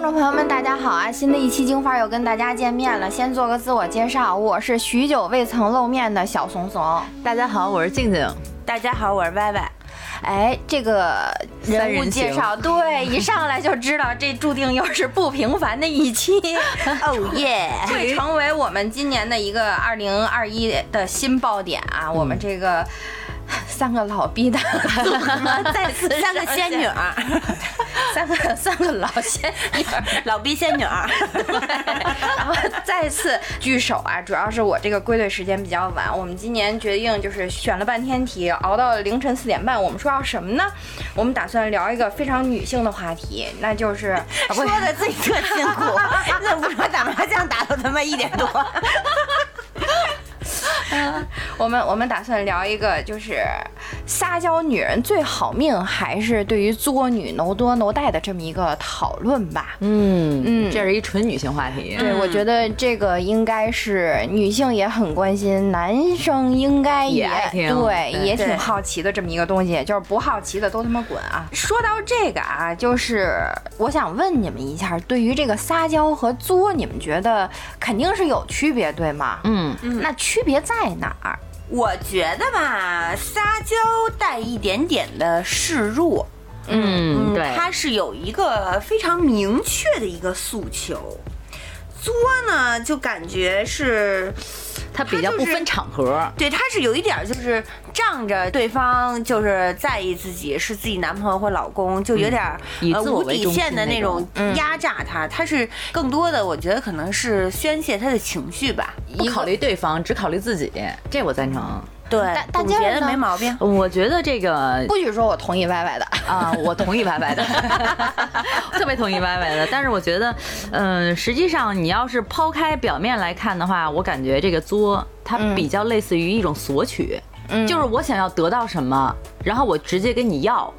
听众朋友们，大家好啊！新的一期京范又跟大家见面了。先做个自我介绍，我是许久未曾露面的小怂怂。大家好，我是静静。大家好，我是歪歪。哎，这个人物介绍，对，一上来就知道这注定又是不平凡的一期。哦耶，会成为我们今年的一个二零二一的新爆点啊！我们这个。三个老逼的组合，再次三个仙女儿，三个三个老仙女，老逼仙女儿，然后再次聚首啊！主要是我这个归队时间比较晚，我们今年决定就是选了半天题，熬到了凌晨四点半。我们说要什么呢？我们打算聊一个非常女性的话题，那就是 说的自己特辛苦，那不说打麻将打到他妈一点多。我们我们打算聊一个，就是撒娇女人最好命，还是对于作女奴多奴带的这么一个讨论吧。嗯嗯，这是一纯女性话题。对，我觉得这个应该是女性也很关心，男生应该也对，也挺好奇的这么一个东西。就是不好奇的都他妈滚啊！说到这个啊，就是我想问你们一下，对于这个撒娇和作，你们觉得肯定是有区别，对吗？嗯嗯，那区别在哪儿？我觉得吧，撒娇带一点点的示弱，嗯，对，它是有一个非常明确的一个诉求。作呢，就感觉是。他比较不分场合，对，他是有一点就是仗着对方就是在意自己是自己男朋友或老公，就有点呃无底线的那种压榨他。他是更多的，我觉得可能是宣泄他的情绪吧，不考虑对方，只考虑自己，这我赞成。对，总结的没毛病。我觉得这个不许说我同意歪歪的啊，我同意歪歪的，特别同意歪歪的。但是我觉得，嗯，实际上你要是抛开表面来看的话，我感觉这个作它比较类似于一种索取，就是我想要得到什么，然后我直接跟你要。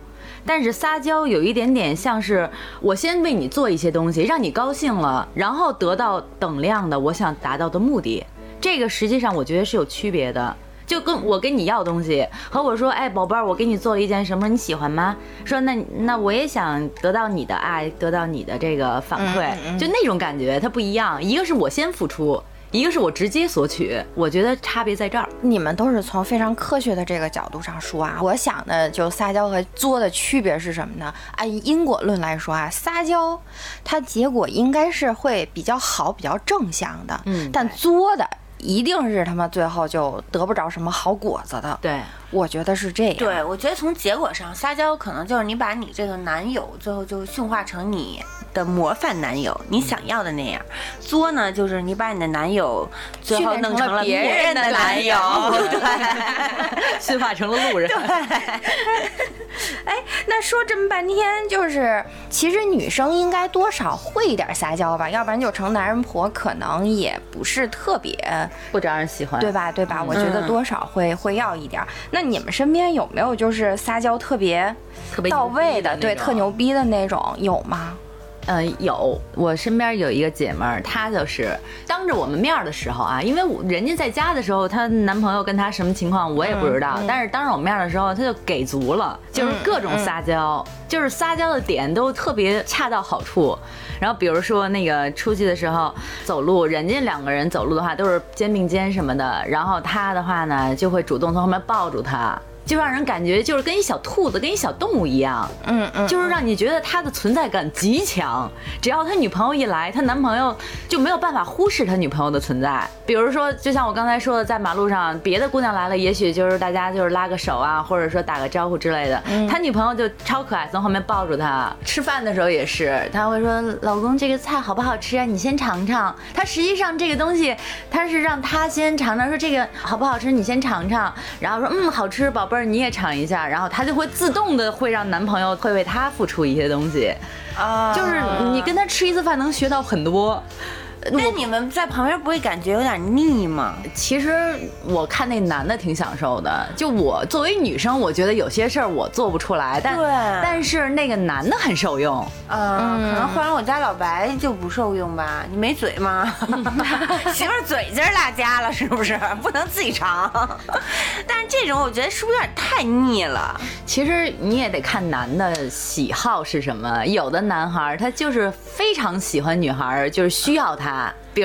但是撒娇有一点点像是我先为你做一些东西，让你高兴了，然后得到等量的我想达到的目的。这个实际上我觉得是有区别的。就跟我跟你要东西，和我说，哎，宝贝儿，我给你做了一件什么，你喜欢吗？说那那我也想得到你的爱，得到你的这个反馈，就那种感觉它不一样。一个是我先付出，一个是我直接索取。我觉得差别在这儿。你们都是从非常科学的这个角度上说啊，我想的就撒娇和作的区别是什么呢？按因果论来说啊，撒娇它结果应该是会比较好、比较正向的，嗯，但作的。一定是他妈最后就得不着什么好果子的。对，我觉得是这样。对，我觉得从结果上，撒娇可能就是你把你这个男友最后就驯化成你的模范男友，你想要的那样。作呢，就是你把你的男友最后弄成了别人的男友，对，驯化成了路人。对。哎，那说这么半天，就是其实女生应该多少会一点撒娇吧，要不然就成男人婆，可能也不是特别不招人喜欢，对吧？对吧？我觉得多少会会要一点。那你们身边有没有就是撒娇特别特别到位的，对，特牛逼的那种，有吗？嗯，有，我身边有一个姐们儿，她就是当着我们面的时候啊，因为人家在家的时候，她男朋友跟她什么情况我也不知道，但是当着我们面的时候，她就给足了，就是各种撒娇，就是撒娇的点都特别恰到好处。然后比如说那个出去的时候走路，人家两个人走路的话都是肩并肩什么的，然后她的话呢就会主动从后面抱住他。就让人感觉就是跟一小兔子，跟一小动物一样，嗯嗯，就是让你觉得他的存在感极强。只要他女朋友一来，他男朋友就没有办法忽视他女朋友的存在。比如说，就像我刚才说的，在马路上，别的姑娘来了，也许就是大家就是拉个手啊，或者说打个招呼之类的。他女朋友就超可爱，从后面抱住他。吃饭的时候也是，他会说：“老公，这个菜好不好吃啊？你先尝尝。”他实际上这个东西，他是让他先尝尝，说这个好不好吃，你先尝尝，然后说：“嗯，好吃，宝贝。”你也尝一下，然后她就会自动的会让男朋友会为她付出一些东西，啊，就是你跟他吃一次饭能学到很多，那你们在旁边不会感觉有点腻吗？其实我看那男的挺享受的，就我作为女生，我觉得有些事儿我做不出来，但但是那个男的很受用。嗯，可能换成我家老白就不受用吧？你没嘴吗？媳妇嘴今儿落家了是不是？不能自己尝。但是这种我觉得是不是有点太腻了？其实你也得看男的喜好是什么，有的男孩他就是非常喜欢女孩，就是需要她。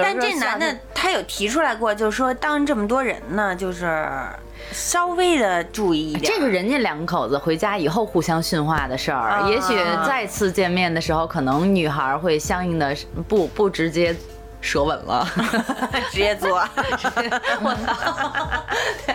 但这男的他有提出来过，就是说当这么多人呢，就是稍微的注意一点。这个人家两口子回家以后互相训话的事儿，也许再次见面的时候，可能女孩会相应的不不直接舌吻了，直接做。我操！对，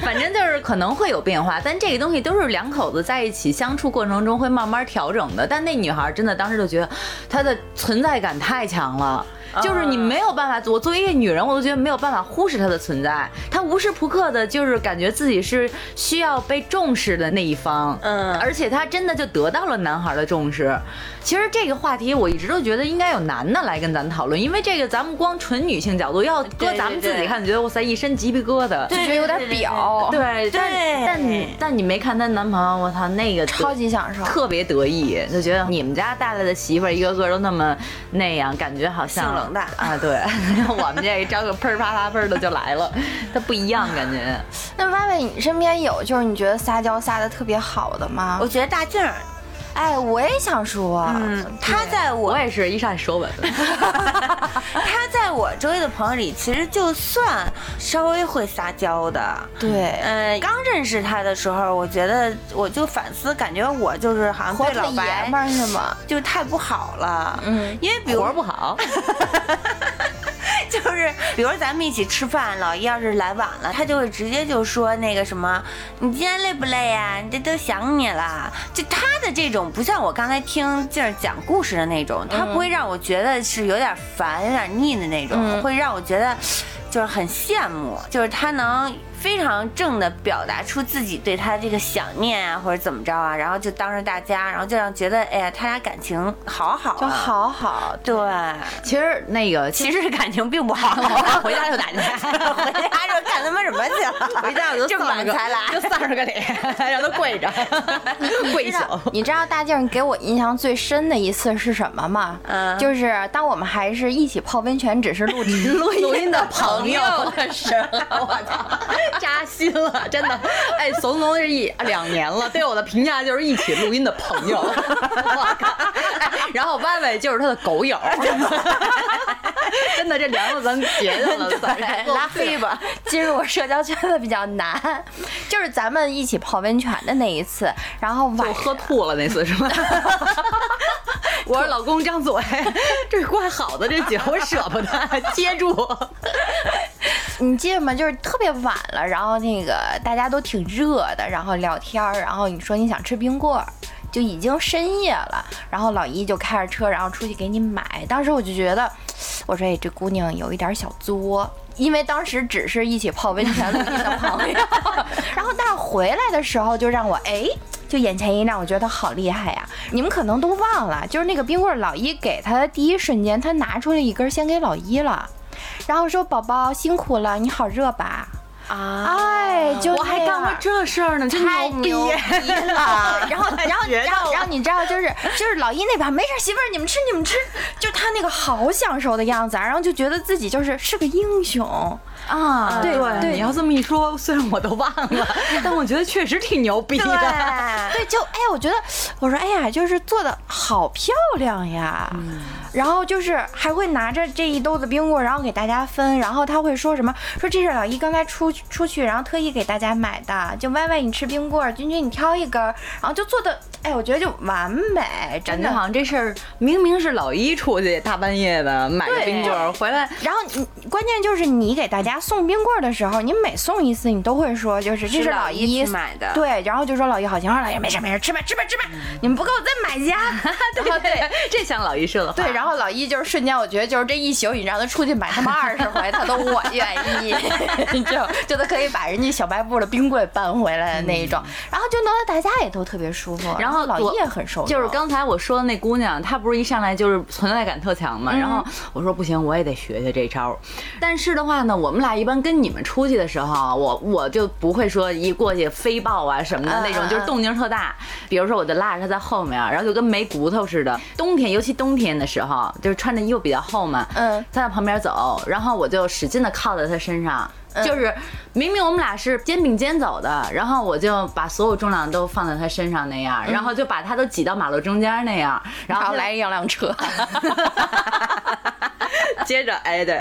反正就是可能会有变化，但这个东西都是两口子在一起相处过程中会慢慢调整的。但那女孩真的当时就觉得她的存在感太强了。就是你没有办法，我作为一个女人，我都觉得没有办法忽视她的存在。她无时不刻的，就是感觉自己是需要被重视的那一方。嗯，而且她真的就得到了男孩的重视。其实这个话题我一直都觉得应该有男的来跟咱讨论，因为这个咱们光纯女性角度，要搁咱们自己看，觉得哇塞一身鸡皮疙瘩，就觉得有点表。对，但但你但你没看她男朋友，我操那个超级享受，特别得意，就觉得你们家带来的媳妇儿一个个都那么那样，感觉好像。啊，对，我们这一张个喷啪啪喷的就来了，它不一样感觉。那歪歪，你身边有就是你觉得撒娇撒的特别好的吗？我觉得大静。哎，我也想说，嗯，他在我我也是一上来舌吻。他在我周围的朋友里，其实就算稍微会撒娇的，对，嗯，刚认识他的时候，我觉得我就反思，感觉我就是好像对老白是吗？就太不好了，嗯，因为比如活不好。就是，比如咱们一起吃饭，老姨要是来晚了，他就会直接就说那个什么，你今天累不累呀？你这都想你了。就他的这种，不像我刚才听静儿讲故事的那种，他不会让我觉得是有点烦、有点腻的那种，会让我觉得就是很羡慕，就是他能。非常正的表达出自己对他这个想念啊，或者怎么着啊，然后就当着大家，然后就让觉得，哎呀，他俩感情好好，就好好。对，其实那个其实感情并不好，回家就打架，回家就干他妈什么去了？回家我就就丧才来，就丧着个脸，让他跪着，跪下。你知道大静给我印象最深的一次是什么吗？嗯，就是当我们还是一起泡温泉，只是录录录音的朋友的时候，我操。扎心了，真的，哎，怂怂是一两年了，对我的评价就是一起录音的朋友，我靠，然后歪歪就是他的狗友，真的这梁子咱结下了，拉黑吧，进入我社交圈子比较难，就是咱们一起泡温泉的那一次，然后就喝吐了那次是吗？我说老公张嘴，这怪好的这酒我舍不得接住。你记得吗？就是特别晚了，然后那个大家都挺热的，然后聊天儿，然后你说你想吃冰棍儿，就已经深夜了，然后老姨就开着车，然后出去给你买。当时我就觉得，我说哎，这姑娘有一点小作，因为当时只是一起泡温泉的朋友，然后但是回来的时候就让我哎，就眼前一亮，我觉得他好厉害呀！你们可能都忘了，就是那个冰棍儿，老一给他的第一瞬间，他拿出了一根先给老一了。然后说：“宝宝辛苦了，你好热吧？”啊，哎，就我还干过这事儿呢，太牛逼了！然后，然后，然后，然后你知道，就是就是老一那边没事，媳妇儿你们吃你们吃，就他那个好享受的样子，然后就觉得自己就是是个英雄。啊，对对，你要这么一说，虽然我都忘了，但我觉得确实挺牛逼的。对，就哎，我觉得，我说哎呀，就是做的好漂亮呀。然后就是还会拿着这一兜子冰棍，然后给大家分。然后他会说什么？说这是老一刚才出出去，然后特意给大家买的。就歪歪你吃冰棍，君君你挑一根。然后就做的，哎，我觉得就完美。真的好像这事儿明明是老一出去大半夜的买的冰棍回来，然后你关键就是你给大家。送冰棍的时候，你每送一次，你都会说，就是这是老一买的，对，然后就说老一好心，说老一没事没事，吃吧吃吧吃吧，你们不够再买家，对对，这像老一说的话。对，然后老一就是瞬间，我觉得就是这一宿，你让他出去买他妈二十回，他都我愿意，就就他可以把人家小卖部的冰柜搬回来的那一种，然后就弄得大家也都特别舒服，然后老叶很受就是刚才我说的那姑娘，她不是一上来就是存在感特强嘛，然后我说不行，我也得学学这招。但是的话呢，我们俩一般跟你们出去的时候，我我就不会说一过去飞抱啊什么的那种，就是动静特大。比如说我就拉着他在后面，然后就跟没骨头似的。冬天尤其冬天的时候，就是穿着衣服比较厚嘛，嗯，在旁边走，然后我就使劲的靠在他身上。就是明明我们俩是肩并肩走的，然后我就把所有重量都放在他身上那样，然后就把他都挤到马路中间那样，然后来一辆车。接着，哎，对，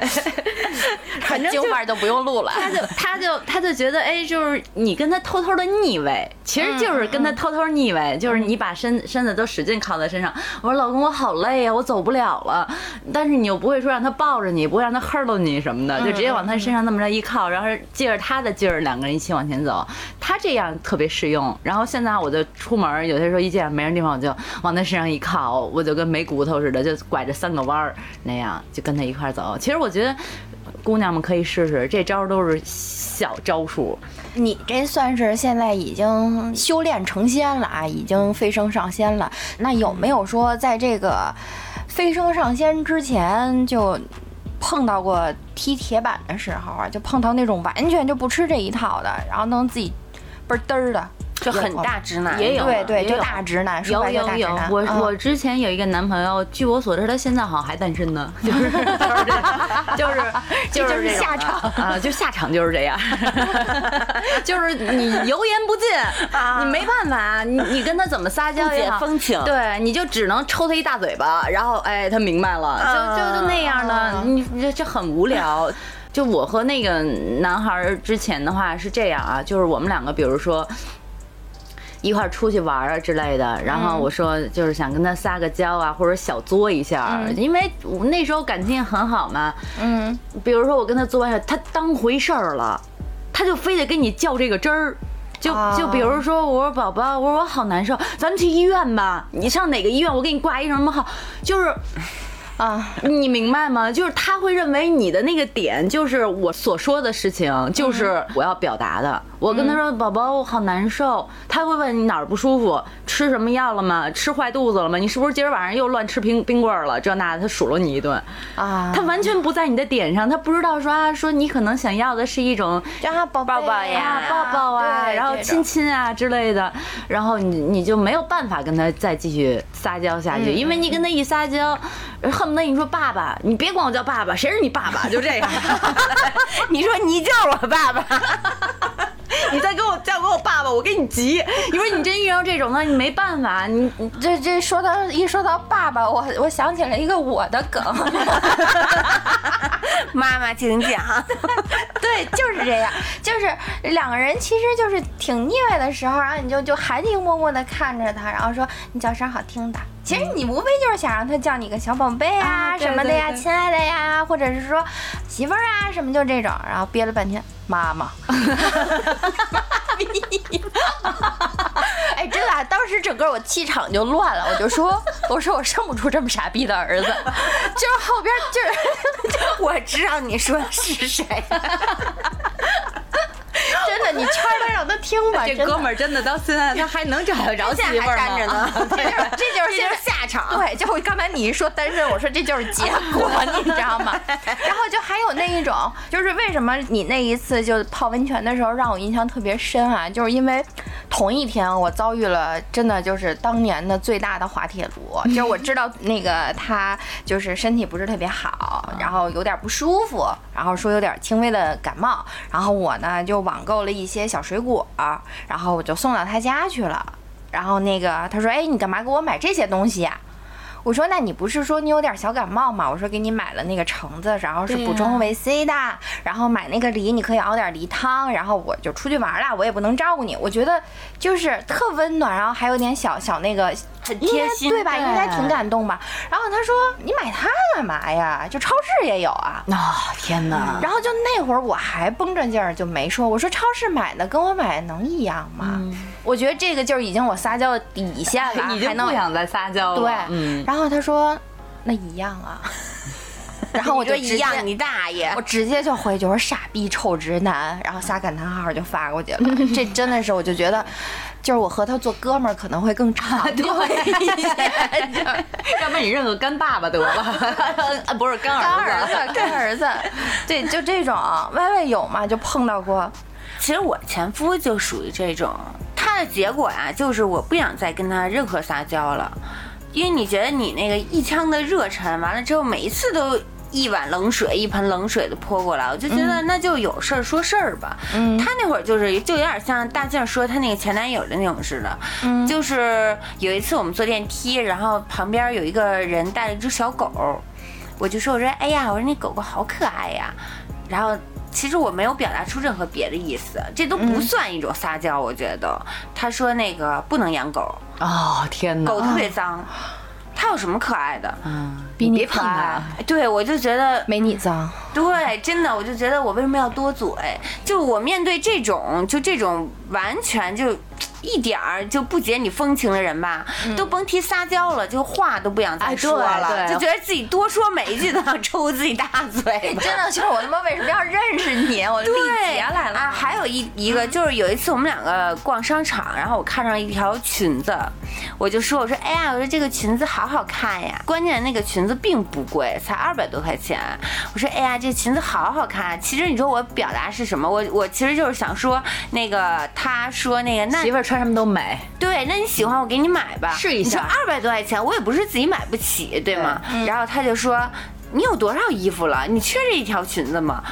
反正京范都不用录了。他就他就他就觉得，哎，就是你跟他偷偷的腻歪，其实就是跟他偷偷腻味，就是你把身身子都使劲靠在身上。我说老公，我好累呀，我走不了了。但是你又不会说让他抱着你，不会让他呵喽你什么的，就直接往他身上那么着一靠，然后借着他的劲儿，两个人一起往前走。他这样特别适用。然后现在我就出门，有些时候一见没人地方，我就往他身上一靠，我就跟没骨头似的，就拐着三个弯儿那样，就跟他一块儿走。其实我觉得姑娘们可以试试，这招都是小招数。你这算是现在已经修炼成仙了啊，已经飞升上仙了。那有没有说在这个飞升上仙之前就碰到过踢铁板的时候啊？就碰到那种完全就不吃这一套的，然后能自己倍儿嘚儿的。就很大直男，也有对对，就大直男，有有有。我我之前有一个男朋友，据我所知，他现在好像还单身呢，就是 就是就是 就是下场啊，就下场就是这样，就是你油盐不进，你没办法，你你跟他怎么撒娇也风情，对，你就只能抽他一大嘴巴，然后哎，他明白了，就就就那样的，你这这很无聊。就我和那个男孩之前的话是这样啊，就是我们两个，比如说。一块出去玩啊之类的，然后我说就是想跟他撒个娇啊，或者小作一下，因为那时候感情也很好嘛。嗯，比如说我跟他作一下，他当回事儿了，他就非得跟你较这个真儿。就就比如说，我说宝宝，我说我好难受，咱们去医院吧。你上哪个医院？我给你挂一什么号？就是。啊，你明白吗？就是他会认为你的那个点就是我所说的事情，就是我要表达的。我跟他说，宝宝，我好难受。他会问你哪儿不舒服，吃什么药了吗？吃坏肚子了吗？你是不是今儿晚上又乱吃冰冰棍了？这那的，他数落你一顿啊。他完全不在你的点上，他不知道说啊，说你可能想要的是一种让他抱抱呀，抱抱啊，然后亲亲啊之类的，然后你你就没有办法跟他再继续撒娇下去，因为你跟他一撒娇，恨。不得你说爸爸，你别管我叫爸爸，谁是你爸爸？就这样。你说你叫我爸爸，你再给我叫给我爸爸，我给你急。你说你真遇到这种的，你没办法。你这这说到一说到爸爸，我我想起了一个我的梗。妈妈，请讲。对，就是这样，就是两个人其实就是挺腻歪的时候，然后你就就含情脉脉的看着他，然后说你叫声好听的。其实你无非就是想让他叫你个小宝贝啊什么的呀，亲爱的呀，或者是说媳妇儿啊什么，就这种，然后憋了半天，妈妈。哎，真的，当时整个我气场就乱了，我就说，我说我生不出这么傻逼的儿子，就是后边就是，我知道你说的是谁。真的，你圈他让他听吧。这哥们儿真的到现在 他还能找得着媳妇儿吗？这就是这就是下场。对，就刚才你一说单身，我说这就是结果，你知道吗？然后就还有那一种，就是为什么你那一次就泡温泉的时候让我印象特别深啊？就是因为同一天我遭遇了真的就是当年的最大的滑铁卢，就是我知道那个他就是身体不是特别好，然后有点不舒服，然后说有点轻微的感冒，然后我呢就网购。了一些小水果，然后我就送到他家去了。然后那个他说：“哎，你干嘛给我买这些东西呀？”我说：“那你不是说你有点小感冒吗？”我说：“给你买了那个橙子，然后是补充维 C 的。然后买那个梨，你可以熬点梨汤。然后我就出去玩了，我也不能照顾你。我觉得就是特温暖，然后还有点小小那个。”很贴心，对吧？应该挺感动吧。然后他说：“你买它干嘛呀？就超市也有啊。”啊，天哪！然后就那会儿我还绷着劲儿就没说。我说：“超市买的跟我买的能一样吗？”我觉得这个就是已经我撒娇的底线了，已经不想再撒娇了。对，然后他说：“那一样啊。”然后我就一样，你大爷！我直接就回去，我说傻逼臭直男，然后仨感叹号就发过去了。这真的是，我就觉得，就是我和他做哥们儿可能会更长久一些。要不然你认个干爸爸得了，啊 不是干儿子，干儿子。对，就这种，歪歪有嘛？就碰到过。其实我前夫就属于这种，他的结果啊，就是我不想再跟他任何撒娇了，因为你觉得你那个一腔的热忱，完了之后每一次都一碗冷水、一盆冷水的泼过来，我就觉得那就有事儿说事儿吧。嗯，他那会儿就是就有点像大静说他那个前男友的那种似的，嗯，就是有一次我们坐电梯，然后旁边有一个人带了一只小狗，我就说我说哎呀，我说那狗狗好可爱呀，然后。其实我没有表达出任何别的意思，这都不算一种撒娇。我觉得。他说那个不能养狗。哦，天哪，狗特别脏，它有什么可爱的？嗯，比你可爱。对，我就觉得没你脏。对，真的，我就觉得我为什么要多嘴？就我面对这种，就这种完全就。一点儿就不解你风情的人吧，都甭提撒娇了，就话都不想再说了，就觉得自己多说每一句都要抽自己大嘴。真的就是我他妈为什么要认识你？我立节来了啊！还有一一个就是有一次我们两个逛商场，然后我看上一条裙子，我就说我说哎呀，我说这个裙子好好看呀。关键那个裙子并不贵，才二百多块钱。我说哎呀，这裙子好好看。其实你说我表达是什么？我我其实就是想说那个他说那个那媳妇。穿什么都美，对，那你喜欢我给你买吧，试一下。二百多块钱，我也不是自己买不起，对吗？然后他就说：“你有多少衣服了？你缺这一条裙子吗？”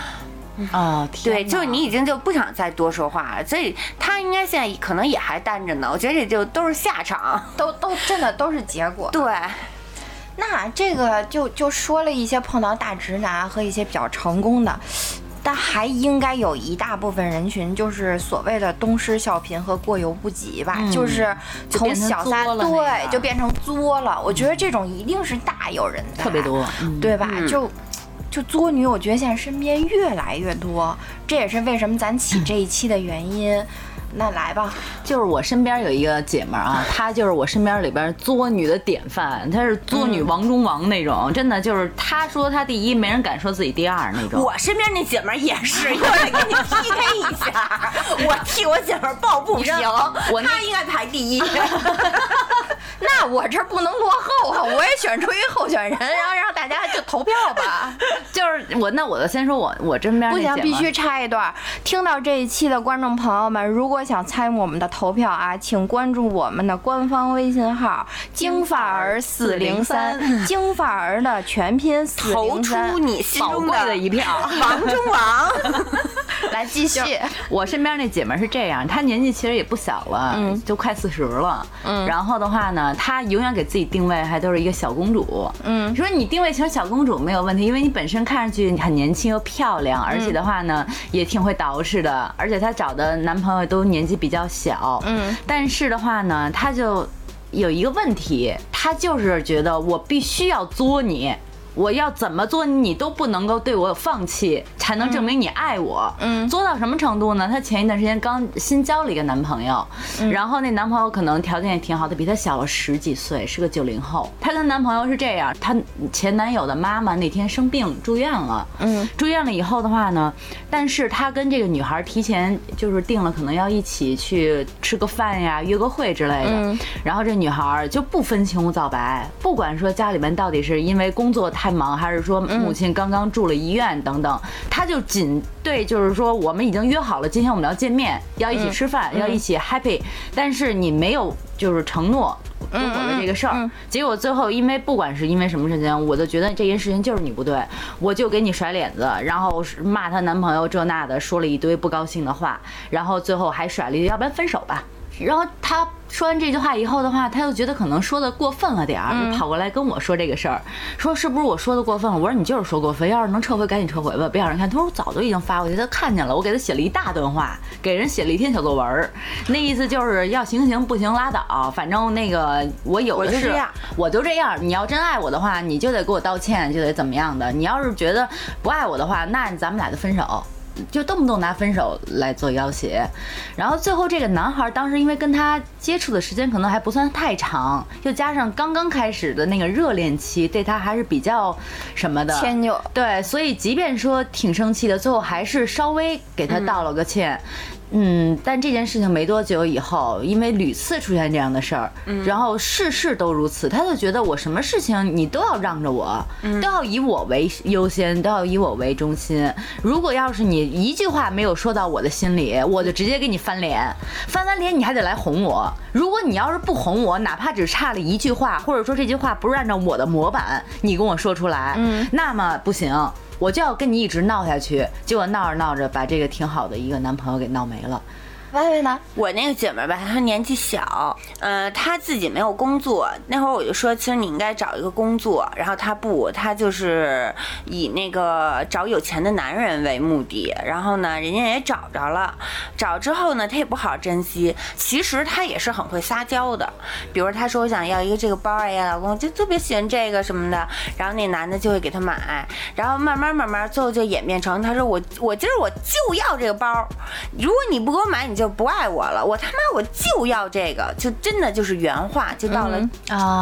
哦，对，就是你已经就不想再多说话了，所以他应该现在可能也还单着呢。我觉得这就都是下场，都都真的都是结果。对，那这个就就说了一些碰到大直男和一些比较成功的。但还应该有一大部分人群，就是所谓的东施效颦和过犹不及吧，就是从小三对就变成作了。我觉得这种一定是大有人在，特别多，对吧？就就作女，我觉得现在身边越来越多，这也是为什么咱起这一期的原因。那来吧，就是我身边有一个姐们儿啊，她就是我身边里边作女的典范，她是作女王中王那种，真的就是她说她第一，没人敢说自己第二那种。我身边那姐们儿也是，又得跟你 PK 一下，我替我姐们儿抱不平，她应该排第一。那我这不能落后啊！我也选出一候选人，然后让大家就投票吧。就是我，那我就先说我我身边不行，必须插一段。听到这一期的观众朋友们，如果想参与我们的投票啊，请关注我们的官方微信号“京发儿四零三”，京发儿的全拼四零三，投出你心中的一票，王中王。来继续，我身边那姐们是这样，她年纪其实也不小了，嗯，就快四十了，嗯，然后的话呢。她永远给自己定位还都是一个小公主，嗯，说你定位成小公主没有问题，因为你本身看上去很年轻又漂亮，而且的话呢也挺会捯饬的，而且她找的男朋友都年纪比较小，嗯，但是的话呢，他就有一个问题，他就是觉得我必须要作你。我要怎么做，你都不能够对我放弃，才能证明你爱我。嗯，做到什么程度呢？她前一段时间刚新交了一个男朋友，然后那男朋友可能条件也挺好的，比她小了十几岁，是个九零后。她跟男朋友是这样，她前男友的妈妈那天生病住院了，嗯，住院了以后的话呢，但是她跟这个女孩提前就是定了，可能要一起去吃个饭呀，约个会之类的。然后这女孩就不分青红皂白，不管说家里面到底是因为工作太。忙还是说母亲刚刚住了医院等等，他就仅对就是说我们已经约好了今天我们要见面，要一起吃饭，要一起 happy，但是你没有就是承诺跟我的这个事儿，结果最后因为不管是因为什么事情，我就觉得这件事情就是你不对，我就给你甩脸子，然后骂她男朋友这那的，说了一堆不高兴的话，然后最后还甩了一句要不然分手吧，然后他。说完这句话以后的话，他又觉得可能说的过分了点儿，就跑过来跟我说这个事儿，说是不是我说的过分了？我说你就是说过分，要是能撤回赶紧撤回吧，别让人看。他说我早都已经发过去，他看见了，我给他写了一大段话，给人写了一篇小作文，那意思就是要行行不行拉倒，反正那个我有的是，我就这样。你要真爱我的话，你就得给我道歉，就得怎么样的。你要是觉得不爱我的话，那咱们俩就分手。就动不动拿分手来做要挟。然后最后这个男孩当时因为跟他接触的时间可能还不算太长，又加上刚刚开始的那个热恋期，对他还是比较什么的迁就。对，所以即便说挺生气的，最后还是稍微给他道了个歉。嗯，但这件事情没多久以后，因为屡次出现这样的事儿，然后事事都如此，他就觉得我什么事情你都要让着我，都要以我为优先，都要以我为中心。如果要是你一句话没有说到我的心里，我就直接给你翻脸，翻完脸你还得来哄我。如果你要是不哄我，哪怕只差了一句话，或者说这句话不是按照我的模板你跟我说出来，那么不行。我就要跟你一直闹下去，结果闹着闹着把这个挺好的一个男朋友给闹没了。歪歪呢？我那个姐妹吧，她年纪小，呃，她自己没有工作。那会儿我就说，其实你应该找一个工作。然后她不，她就是以那个找有钱的男人为目的。然后呢，人家也找着了，找之后呢，她也不好珍惜。其实她也是很会撒娇的，比如她说我想要一个这个包，哎呀，老公就特别喜欢这个什么的。然后那男的就会给她买。然后慢慢慢慢，最后就演变成，她说我我今儿我就要这个包，如果你不给我买，你。就不爱我了，我他妈我就要这个，就真的就是原话，就到了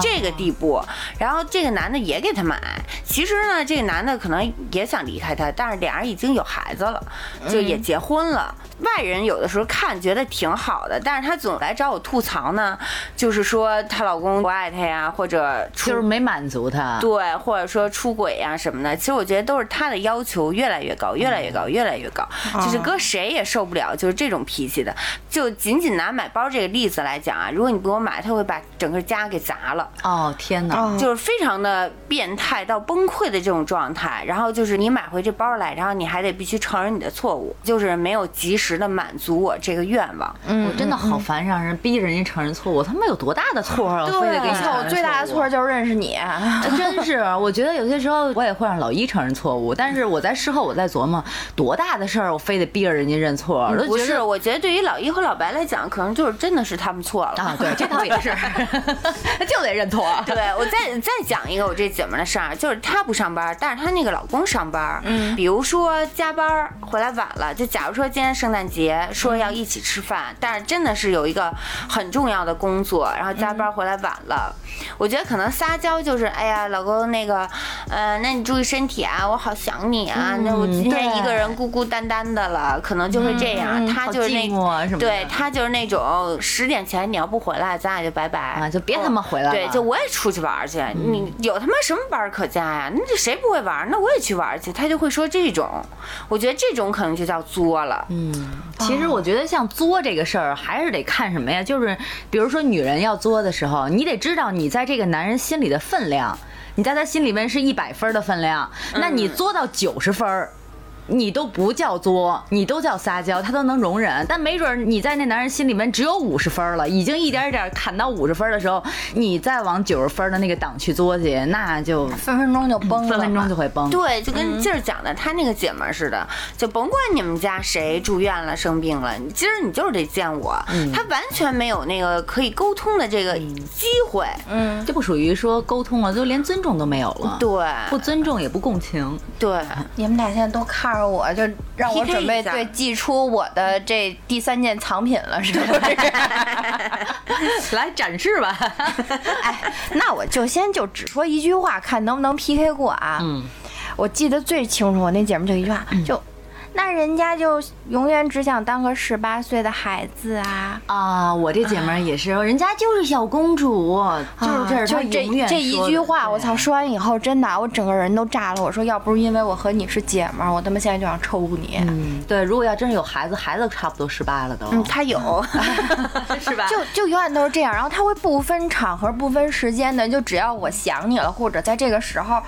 这个地步。然后这个男的也给他买，其实呢，这个男的可能也想离开他，但是俩人已经有孩子了，就也结婚了。外人有的时候看觉得挺好的，但是她总来找我吐槽呢，就是说她老公不爱她呀，或者就是没满足她，对，或者说出轨呀什么的。其实我觉得都是她的要求越来越高，越来越高，越来越高，就是搁谁也受不了，就是这种脾气的。就仅仅拿买包这个例子来讲啊，如果你不给我买，他会把整个家给砸了。哦，天哪，就是非常的变态到崩溃的这种状态。然后就是你买回这包来，然后你还得必须承认你的错误，就是没有及时。的满足我这个愿望，嗯我真的好烦，让人逼着人家承认错误。他们有多大的错啊？对得给你错。我最大的错就是认识你，真是。我觉得有些时候我也会让老一承认错误，但是我在事后我在琢磨，多大的事儿，我非得逼着人家认错。不是，我觉得对于老一和老白来讲，可能就是真的是他们错了啊。对，这倒也是，就得认错。对我再再讲一个我这姐们的事儿，就是她不上班，但是她那个老公上班。嗯，比如说加班回来晚了，就假如说今天圣诞。节说要一起吃饭，但是真的是有一个很重要的工作，然后加班回来晚了。我觉得可能撒娇就是，哎呀，老公那个，呃，那你注意身体啊，我好想你啊。那我今天一个人孤孤单单的了，可能就会这样。他就是那，对他就是那种十点前你要不回来，咱俩就拜拜啊，就别他妈回来了。对，就我也出去玩去，你有他妈什么班可加呀？那谁不会玩？那我也去玩去。他就会说这种，我觉得这种可能就叫作了。嗯。其实我觉得像作这个事儿，还是得看什么呀？就是比如说女人要作的时候，你得知道你在这个男人心里的分量，你在他心里面是一百分的分量，那你作到九十分儿。你都不叫作，你都叫撒娇，他都能容忍。但没准你在那男人心里面只有五十分了，已经一点一点砍到五十分的时候，你再往九十分的那个档去作去，那就分分钟就崩了，分分钟就会崩。对，就跟劲儿讲的他那个姐们似的，就甭管你们家谁住院了、生病了，今儿你就是得见我。他完全没有那个可以沟通的这个机会，嗯，这不属于说沟通了，就连尊重都没有了。对，不尊重也不共情。对，你们俩现在都看。我就让我准备对寄出我的这第三件藏品了，是不是？来展示吧。哎，那我就先就只说一句话，看能不能 PK 过啊？嗯，我记得最清楚，我那姐们就一句话，就。那人家就永远只想当个十八岁的孩子啊！啊，我这姐们儿也是，人家就是小公主，就是就这这一句话，我操！说完以后，真的，我整个人都炸了。我说，要不是因为我和你是姐们儿，我他妈现在就想抽你。嗯，对，如果要真是有孩子，孩子差不多十八了都。嗯，他有，是吧？就就永远都是这样，然后他会不分场合、不分时间的，就只要我想你了，或者在这个时候。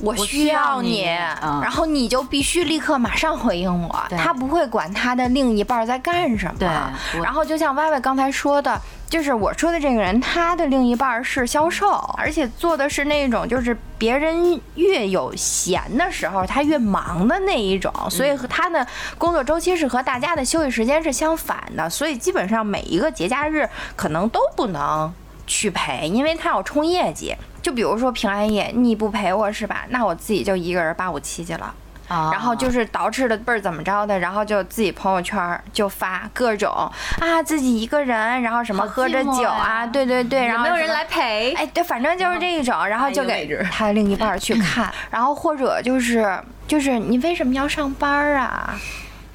我需要你，然后你就必须立刻马上回应我。他不会管他的另一半在干什么。对。然后就像歪歪刚才说的，就是我说的这个人，他的另一半是销售，而且做的是那种就是别人越有闲的时候，他越忙的那一种。所以和他的工作周期是和大家的休息时间是相反的。所以基本上每一个节假日可能都不能去陪，因为他要冲业绩。就比如说平安夜，你不陪我是吧？那我自己就一个人八五七去了。然后就是捯饬的倍儿怎么着的，然后就自己朋友圈就发各种啊自己一个人，然后什么喝着酒啊，对对对，然后没有人来陪，哎对，反正就是这一种，然后就给他的另一半去 看，然后或者就是就是你为什么要上班啊？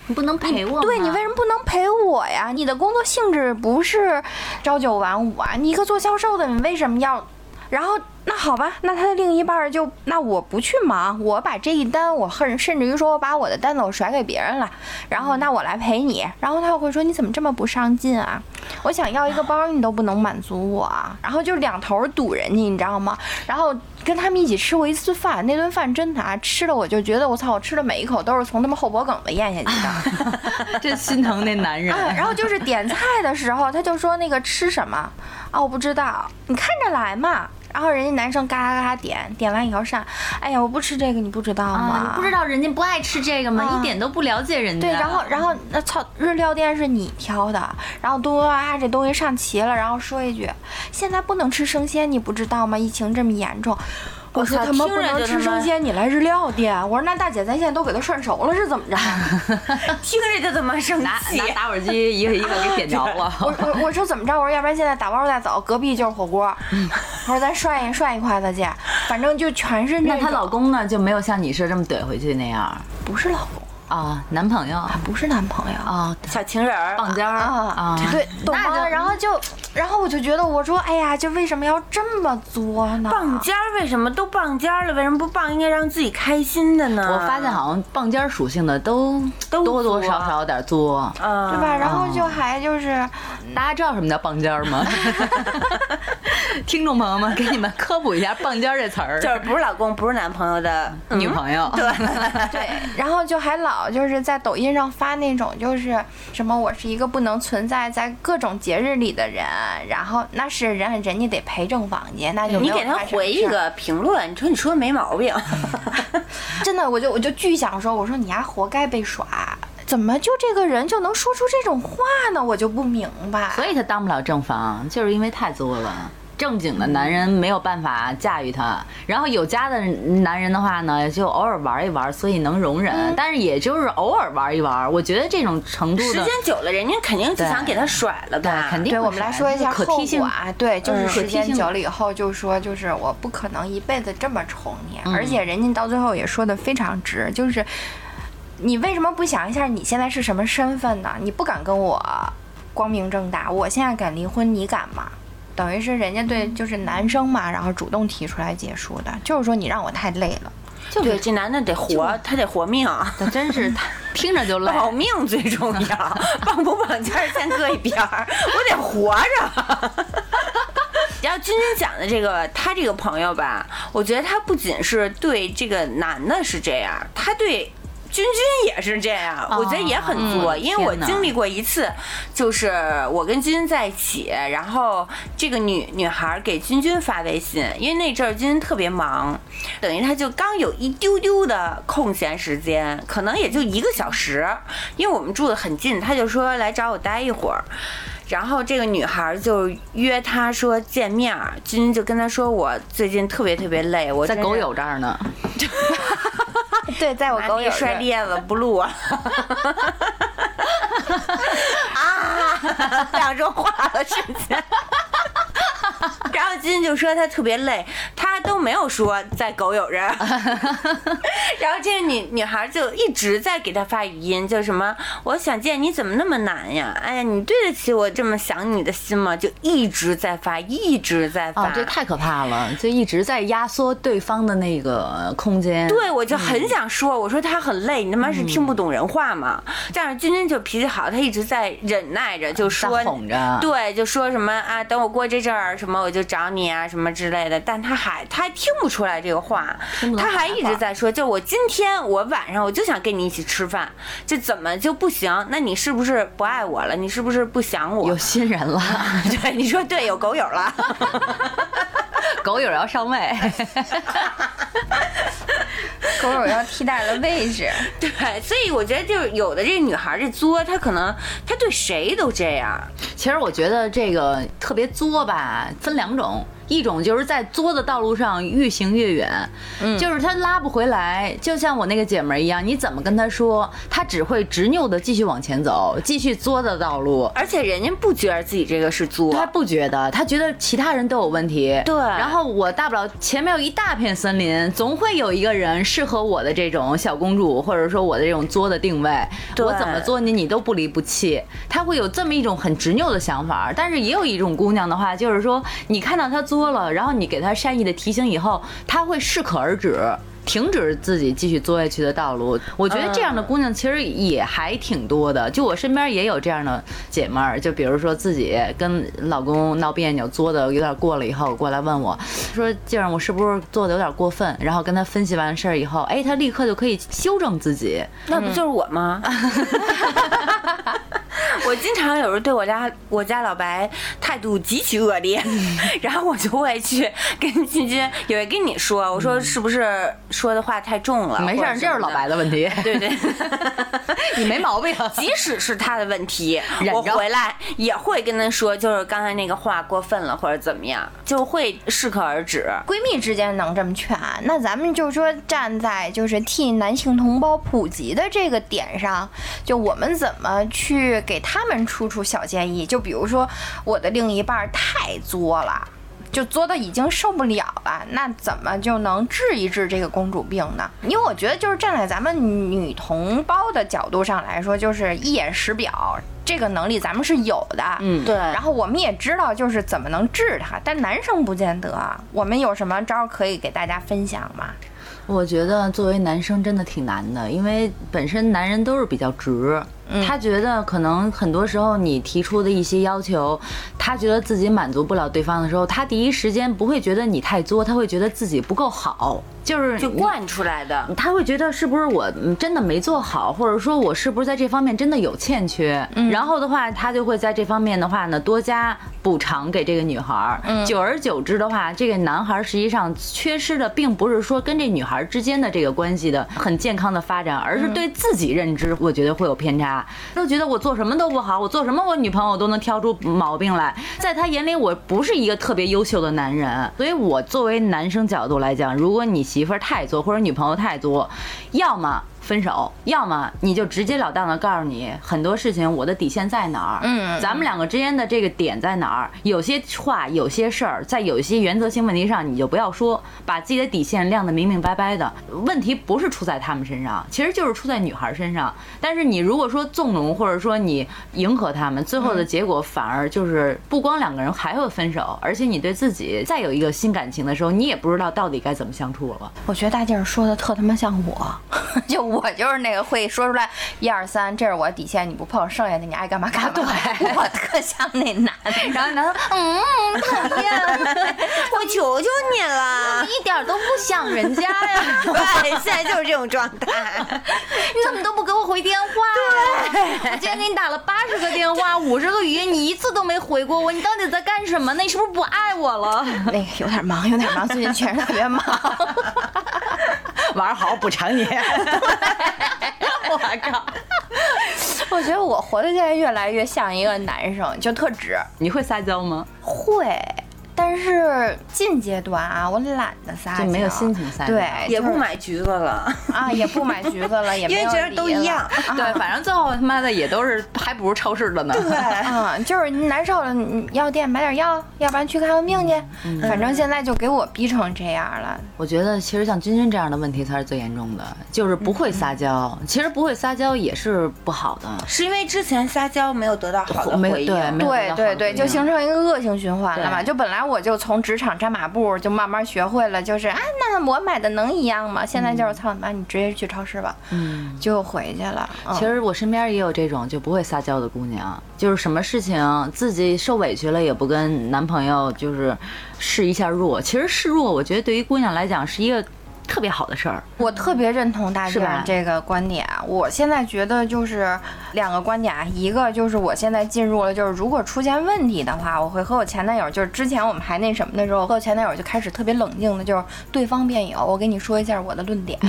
你不能陪我？对你为什么不能陪我呀？你的工作性质不是朝九晚五啊？你一个做销售的，你为什么要？然后那好吧，那他的另一半就那我不去忙，我把这一单，我恨甚至于说我把我的单子我甩给别人了，然后那我来陪你，然后他又会说你怎么这么不上进啊？我想要一个包你都不能满足我，然后就两头堵人家，你知道吗？然后跟他们一起吃过一次饭，那顿饭真的啊，吃的我就觉得我操，我吃的每一口都是从他们后脖梗子咽下去的，真心疼那男人。然后就是点菜的时候，他就说那个吃什么啊？我不知道，你看着来嘛。然后人家男生嘎嘎嘎点点完以后上，哎呀，我不吃这个，你不知道吗？你不知道人家不爱吃这个吗？一点都不了解人家。对，然后然后那操，日料店是你挑的，然后嘟嘟啊，这东西上齐了，然后说一句，现在不能吃生鲜，你不知道吗？疫情这么严重。我说他们不能吃生鲜，你来日料店。我说那大姐，咱现在都给他涮熟了，是怎么着？听着就他妈生气，拿打火机一个一个给点着了。我我我说怎么着？我说要不然现在打包带走，隔壁就是火锅。我说咱涮一涮一筷子去，反正就全是那。那她老公呢？就没有像你说这么怼回去那样？不是老公。啊，男朋友不是男朋友啊，小情人儿，棒尖儿啊，对，懂吗？然后就，然后我就觉得，我说，哎呀，就为什么要这么作呢？棒尖儿为什么都棒尖儿了？为什么不棒？应该让自己开心的呢？我发现好像棒尖儿属性的都都多多少少有点作，对吧？然后就还就是，大家知道什么叫棒尖儿吗？听众朋友们，给你们科普一下“棒尖儿”这词儿，就是不是老公，不是男朋友的女朋友，对对，然后就还老。就是在抖音上发那种，就是什么我是一个不能存在在各种节日里的人，然后那是人人家得陪正房去，那就你给他回一个评论，你说你说没毛病，真的，我就我就巨想说，我说你丫活该被耍，怎么就这个人就能说出这种话呢？我就不明白，所以他当不了正房，就是因为太作了。正经的男人没有办法驾驭他，然后有家的男人的话呢，就偶尔玩一玩，所以能容忍，但是也就是偶尔玩一玩。我觉得这种程度时间久了，人家肯定就想给他甩了吧？肯定。对，我们来说一下后果啊，对，就是时间久了以后，就说就是我不可能一辈子这么宠你，而且人家到最后也说的非常直，就是你为什么不想一下你现在是什么身份呢？你不敢跟我光明正大，我现在敢离婚，你敢吗？等于是人家对就是男生嘛，然后主动提出来结束的，就是说你让我太累了。对，这男的得活，他得活命，他真是他听着就累。保命最重要，绑不绑架先搁一边儿，我得活着。然后君君讲的这个，他这个朋友吧，我觉得他不仅是对这个男的是这样，他对。君君也是这样，我觉得也很作，因为我经历过一次，就是我跟君君在一起，然后这个女女孩给君君发微信，因为那阵儿君君特别忙，等于他就刚有一丢丢的空闲时间，可能也就一个小时，因为我们住的很近，他就说来找我待一会儿，然后这个女孩就约他说见面，君君就跟他说我最近特别特别累，我在狗友这儿呢。对，在我狗友摔裂了，不录啊！啊，两说话了瞬间。然后金就说他特别累，他都没有说在狗友这儿。然后这个女女孩就一直在给他发语音，就什么我想见你怎么那么难呀？哎呀，你对得起我这么想你的心吗？就一直在发，一直在发。这太可怕了，就一直在压缩对方的那个空间。对，我就很想说，我说他很累，你他妈是听不懂人话吗？但是君君就脾气好，他一直在忍耐着，就说哄着。对，就说什么啊，等我过这阵儿什么我就。找你啊，什么之类的，但他还他还听不出来这个话，他还一直在说，就我今天我晚上我就想跟你一起吃饭，这怎么就不行？那你是不是不爱我了？你是不是不想我？有新人了？对，你说对，有狗友了 狗友要上位。狗友要替代了位置，对，所以我觉得就是有的这个女孩这作，她可能她对谁都这样。其实我觉得这个特别作吧，分两种。一种就是在作的道路上越行越远，嗯，就是他拉不回来，就像我那个姐们儿一样，你怎么跟他说，他只会执拗的继续往前走，继续作的道路，而且人家不觉得自己这个是作，他不觉得，他觉得其他人都有问题，对，然后我大不了前面有一大片森林，总会有一个人适合我的这种小公主，或者说我的这种作的定位，我怎么作你你都不离不弃，他会有这么一种很执拗的想法，但是也有一种姑娘的话，就是说你看到她作。然后你给他善意的提醒以后，他会适可而止，停止自己继续作下去的道路。我觉得这样的姑娘其实也还挺多的，就我身边也有这样的姐妹儿。就比如说自己跟老公闹别扭，作的有点过了以后，过来问我说：“静儿，我是不是做的有点过分？”然后跟他分析完事儿以后，哎，他立刻就可以修正自己。那不就是我吗？我经常有时候对我家我家老白态度极其恶劣，然后我就会去跟君君也会跟你说，我说是不是说的话太重了？没事，这是老白的问题。对对，你没毛病。即使是他的问题，我回来也会跟他说，就是刚才那个话过分了或者怎么样，就会适可而止。闺蜜之间能这么劝，那咱们就说站在就是替男性同胞普及的这个点上，就我们怎么去给他。他们出出小建议，就比如说我的另一半太作了，就作的已经受不了了，那怎么就能治一治这个公主病呢？因为我觉得就是站在咱们女同胞的角度上来说，就是一眼识表这个能力咱们是有的，嗯，对。然后我们也知道就是怎么能治它，但男生不见得。我们有什么招可以给大家分享吗？我觉得作为男生真的挺难的，因为本身男人都是比较直。他觉得可能很多时候你提出的一些要求，他觉得自己满足不了对方的时候，他第一时间不会觉得你太作，他会觉得自己不够好，就是就惯出来的。他会觉得是不是我真的没做好，或者说我是不是在这方面真的有欠缺？嗯然后的话，他就会在这方面的话呢多加补偿给这个女孩。嗯久而久之的话，这个男孩实际上缺失的并不是说跟这女孩之间的这个关系的很健康的发展，而是对自己认知，我觉得会有偏差。都觉得我做什么都不好，我做什么我女朋友都能挑出毛病来，在他眼里我不是一个特别优秀的男人，所以我作为男生角度来讲，如果你媳妇儿太作或者女朋友太作，要么。分手，要么你就直截了当的告诉你很多事情，我的底线在哪儿？嗯，咱们两个之间的这个点在哪儿？有些话，有些事儿，在有一些原则性问题上，你就不要说，把自己的底线亮得明明白白的。问题不是出在他们身上，其实就是出在女孩身上。但是你如果说纵容，或者说你迎合他们，最后的结果反而就是不光两个人还会分手，而且你对自己再有一个新感情的时候，你也不知道到底该怎么相处了。我觉得大劲儿说的特他妈像我，就。我就是那个会说出来一二三，这是我底线，你不碰，剩下的你爱干嘛干嘛。对，我特像那男的。然后男的，嗯，讨厌，我求求你了，一点都不想人家呀。对，现在就是这种状态。你怎么都不给我回电话？对，我今天给你打了八十个电话，五十个语音，你一次都没回过我，你到底在干什么？那你是不是不爱我了？那个有点忙，有点忙，最近确实特别忙。晚上好好补偿你。我靠！我觉得我活的现在越来越像一个男生，就特直。你会撒娇吗？会。但是近阶段啊，我懒得撒，就没有心情撒，对，也不买橘子了。啊，也不买橘子了，也因为觉得都一样，对，反正最后他妈的也都是还不如超市的呢，对，嗯，就是难受了，药店买点药，要不然去看看病去，反正现在就给我逼成这样了。我觉得其实像君君这样的问题才是最严重的，就是不会撒娇，其实不会撒娇也是不好的，是因为之前撒娇没有得到好的回应，对对对，就形成一个恶性循环了嘛，就本来。我就从职场扎马步，就慢慢学会了，就是啊，那我买的能一样吗？现在就是操你妈，你直接去超市吧，嗯，就回去了。其实我身边也有这种就不会撒娇的姑娘，就是什么事情自己受委屈了也不跟男朋友就是示一下弱。其实示弱，我觉得对于姑娘来讲是一个。特别好的事儿，我特别认同大家这个观点。我现在觉得就是两个观点，一个就是我现在进入了，就是如果出现问题的话，我会和我前男友，就是之前我们还那什么的时候，和我前男友就开始特别冷静的，就是对方辩友，我给你说一下我的论点。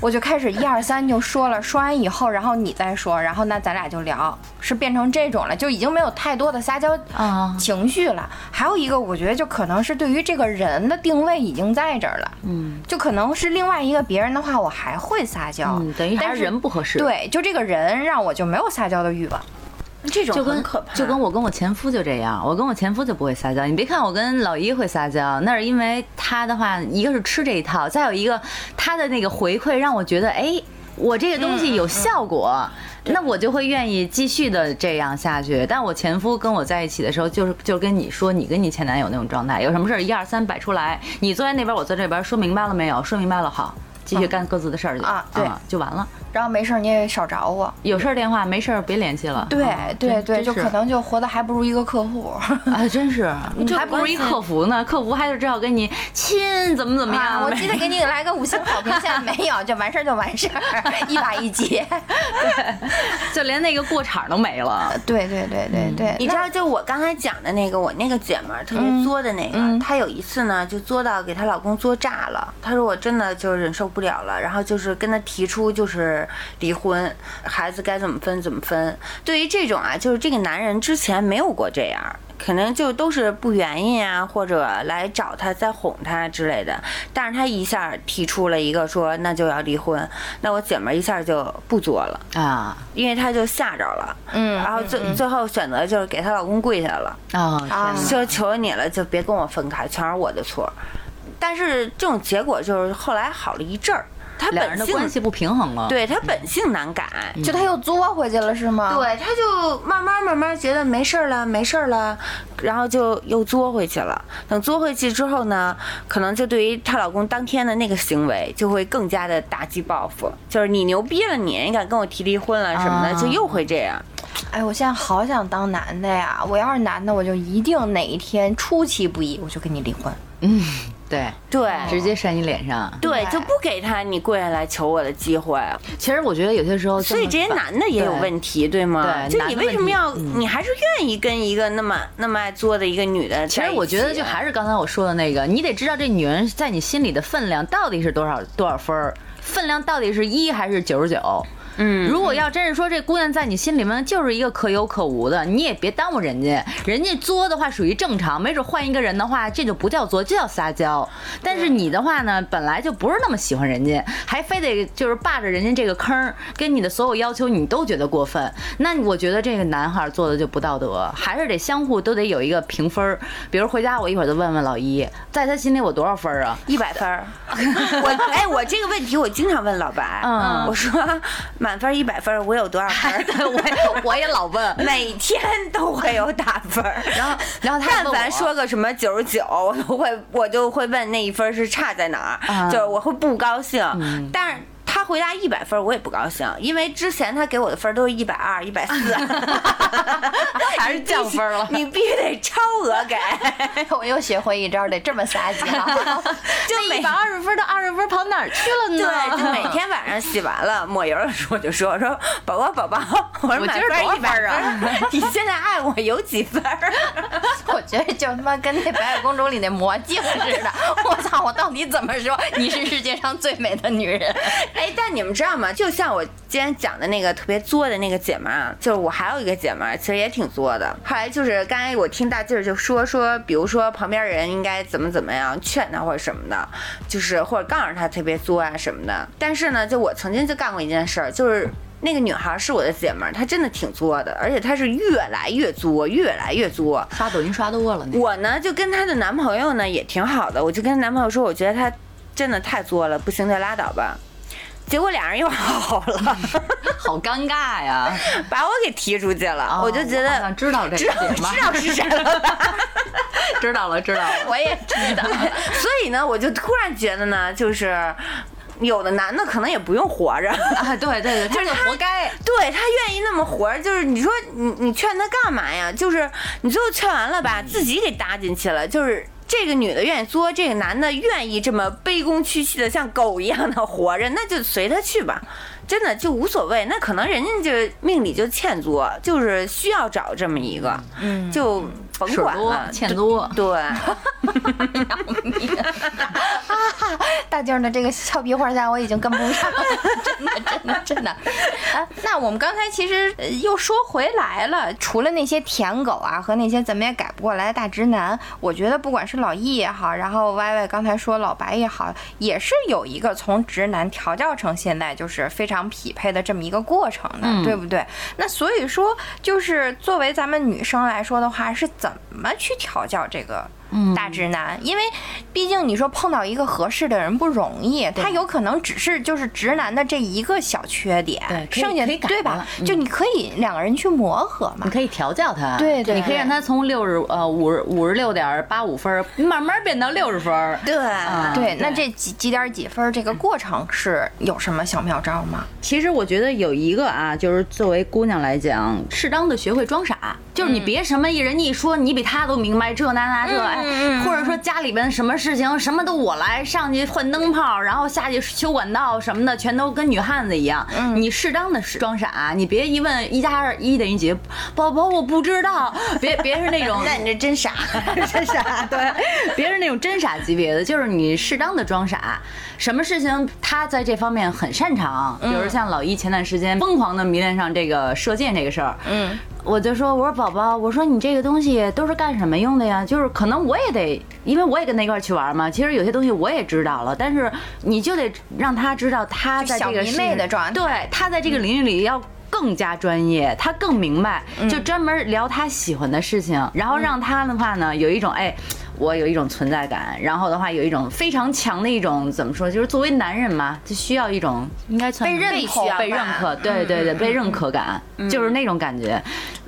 我就开始一二三就说了，说完以后，然后你再说，然后那咱俩就聊，是变成这种了，就已经没有太多的撒娇情绪了。还有一个，我觉得就可能是对于这个人的定位已经在这儿了，嗯，就可能是另外一个别人的话，我还会撒娇，等于还是人不合适。对，就这个人让我就没有撒娇的欲望。这种很可怕，就跟我跟我前夫就这样，我跟我前夫就不会撒娇。你别看我跟老一会撒娇，那是因为他的话，一个是吃这一套，再有一个他的那个回馈让我觉得，哎，我这个东西有效果，那我就会愿意继续的这样下去。但我前夫跟我在一起的时候，就是就跟你说，你跟你前男友那种状态，有什么事儿一二三摆出来，你坐在那边，我坐这边，说明白了没有？说明白了，好，继续干各自的事儿去啊，对，就完了。然后没事儿你也少找我，有事儿电话没事儿别联系了。对对对，就可能就活得还不如一个客户，啊，真是，还不如一客服呢。客服还得知道跟你亲怎么怎么样。我记得给你来个五星好评，现在没有，就完事儿就完事儿，一把一结。对，就连那个过场都没了。对对对对对，你知道，就我刚才讲的那个，我那个姐们儿特别作的那个，她有一次呢，就作到给她老公作炸了。她说我真的就忍受不了了，然后就是跟她提出就是离婚。孩子该怎么分怎么分。对于这种啊，就是这个男人之前没有过这样，可能就都是不原因啊，或者来找他再哄他之类的。但是他一下提出了一个说那就要离婚，那我姐们一下就不作了啊，因为他就吓着了，嗯，然后最最后选择就是给她老公跪下了啊，就求你了，就别跟我分开，全是我的错。但是这种结果就是后来好了一阵儿。他本性关系不平衡了，对他本性难改，就他又作回去了是吗？对，他就慢慢慢慢觉得没事儿了，没事儿了，然后就又作回去了。等作回去之后呢，可能就对于她老公当天的那个行为，就会更加的打击报复，就是你牛逼了，你你敢跟我提离婚了什么的，就又会这样。哎，我现在好想当男的呀！我要是男的，我就一定哪一天出其不意，我就跟你离婚。嗯。对对，直接扇你脸上，对，就不给他你跪下来求我的机会。其实我觉得有些时候，所以这些男的也有问题，对吗？对，就你为什么要，你还是愿意跟一个那么那么爱作的一个女的？其实我觉得就还是刚才我说的那个，你得知道这女人在你心里的分量到底是多少多少分儿，分量到底是一还是九十九。嗯，如果要真是说这姑娘在你心里面就是一个可有可无的，你也别耽误人家。人家作的话属于正常，没准换一个人的话，这就不叫作，就叫撒娇。但是你的话呢，本来就不是那么喜欢人家，还非得就是霸着人家这个坑，跟你的所有要求你都觉得过分。那我觉得这个男孩做的就不道德，还是得相互都得有一个评分。比如回家我一会儿就问问老一，在他心里我多少分啊？一百分。我哎，我这个问题我经常问老白，嗯，我说。满分一百分，我有多少分？我我也老问，每天都会有打分。然后然后他但凡说个什么九十九，我都会我就会问那一分是差在哪儿，就是我会不高兴。但是。他回答一百分，我也不高兴，因为之前他给我的分都是一百二、一百四，还是降分了。你必须得超额给。我又学会一招，得这么撒 娇。就一百二十分的二十分跑哪儿去了呢？对，就每天晚上洗完了抹油的时候，我就说：“我说宝宝宝宝，我说满分一百啊，你现在爱我有几分？”我觉得就他妈跟那白雪公主里那魔镜似的。我操！我到底怎么说你是世界上最美的女人？哎，但你们知道吗？就像我今天讲的那个特别作的那个姐们儿啊，就是我还有一个姐们儿，其实也挺作的。后来就是刚才我听大劲儿就说说，比如说旁边人应该怎么怎么样劝她或者什么的，就是或者告诉她特别作啊什么的。但是呢，就我曾经就干过一件事儿，就是那个女孩是我的姐们儿，她真的挺作的，而且她是越来越作，越来越作。刷抖音刷多了。我呢就跟她的男朋友呢也挺好的，我就跟男朋友说，我觉得她真的太作了，不行就拉倒吧。结果俩人又好了，好尴尬呀！把我给踢出去了，我就觉得知道这知道 知道是谁了，知道了知道了，我也知道。所以呢，我就突然觉得呢，就是有的男的可能也不用活着啊，对对对，他就活该，对他愿意那么活，就是你说你你劝他干嘛呀？就是你最后劝完了吧，自己给搭进去了，就是。这个女的愿意作，这个男的愿意这么卑躬屈膝的像狗一样的活着，那就随他去吧，真的就无所谓。那可能人家就命里就欠作，就是需要找这么一个，嗯，就甭管了，欠作，对。大静的这个俏皮话下，我已经跟不上了，真的真的真的。啊，那我们刚才其实又说回来了，除了那些舔狗啊和那些怎么也改不过来的大直男，我觉得不管是老易也好，然后歪歪刚才说老白也好，也是有一个从直男调教成现在就是非常匹配的这么一个过程的，对不对？那所以说，就是作为咱们女生来说的话，是怎么去调教这个？大直男，因为毕竟你说碰到一个合适的人不容易，他有可能只是就是直男的这一个小缺点，对剩下对吧？就你可以两个人去磨合嘛，你可以调教他，对对，你可以让他从六十呃五十五十六点八五分慢慢变到六十分，对对。那这几几点几分这个过程是有什么小妙招吗？其实我觉得有一个啊，就是作为姑娘来讲，适当的学会装傻，就是你别什么一人家一说你比他都明白这那那这哎。或者说家里边什么事情什么都我来上去换灯泡，然后下去修管道什么的，全都跟女汉子一样。你适当的装傻，你别一问一加二一等于几，宝宝我不知道。别别是那种，那你这真傻，真傻。对，别是那种真傻级别的，就是你适当的装傻。什么事情他在这方面很擅长，比如像老一前段时间疯狂的迷恋上这个射箭这个事儿。嗯。我就说，我说宝宝，我说你这个东西都是干什么用的呀？就是可能我也得，因为我也跟他一块去玩嘛。其实有些东西我也知道了，但是你就得让他知道他在这个小迷妹的状态，对，他在这个领域里要更加专业，他更明白，就专门聊他喜欢的事情，然后让他的话呢有一种哎。我有一种存在感，然后的话有一种非常强的一种怎么说，就是作为男人嘛，就需要一种应该被认可、被认可，对对对，被认可感，就是那种感觉。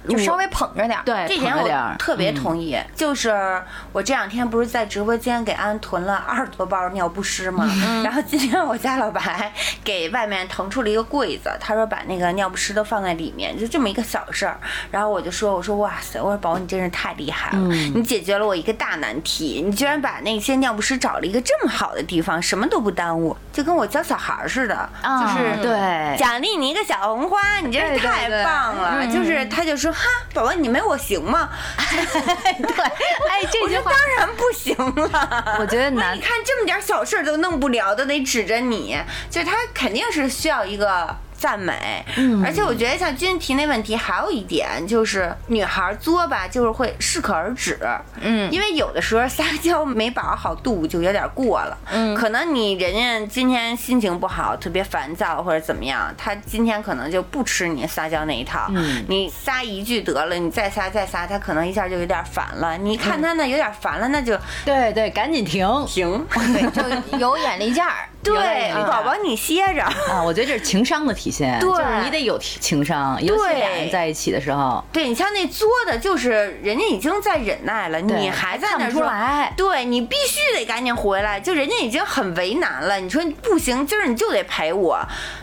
就稍微捧着点儿，对，这点我特别同意。就是我这两天不是在直播间给安囤了二十多包尿不湿吗？然后今天我家老白给外面腾出了一个柜子，他说把那个尿不湿都放在里面，就这么一个小事儿。然后我就说，我说哇塞，我说宝宝你真是太厉害了，你解决了我一个大难题，你居然把那些尿不湿找了一个这么好的地方，什么都不耽误，就跟我教小孩似的，就是对奖励你一个小红花，你真是太棒了。就是他就说。哈，宝宝，你没我行吗？对，哎，这句话当然不行了。我觉得难，你看这么点小事都弄不了，都得指着你，就他肯定是需要一个。赞美，而且我觉得像君提那问题，还有一点就是女孩作吧，就是会适可而止。嗯，因为有的时候撒娇没把握好度，就有点过了。嗯，可能你人家今天心情不好，特别烦躁或者怎么样，他今天可能就不吃你撒娇那一套。嗯，你撒一句得了，你再撒再撒，他可能一下就有点烦了。你看他那有点烦了，那就对对，赶紧停停，对就有眼力见儿。对，宝宝你歇着啊！我觉得这是情商的体现，就是你得有情商，尤其俩人在一起的时候。对你像那作的，就是人家已经在忍耐了，你还在那说，对你必须得赶紧回来，就人家已经很为难了。你说不行，今儿你就得陪我，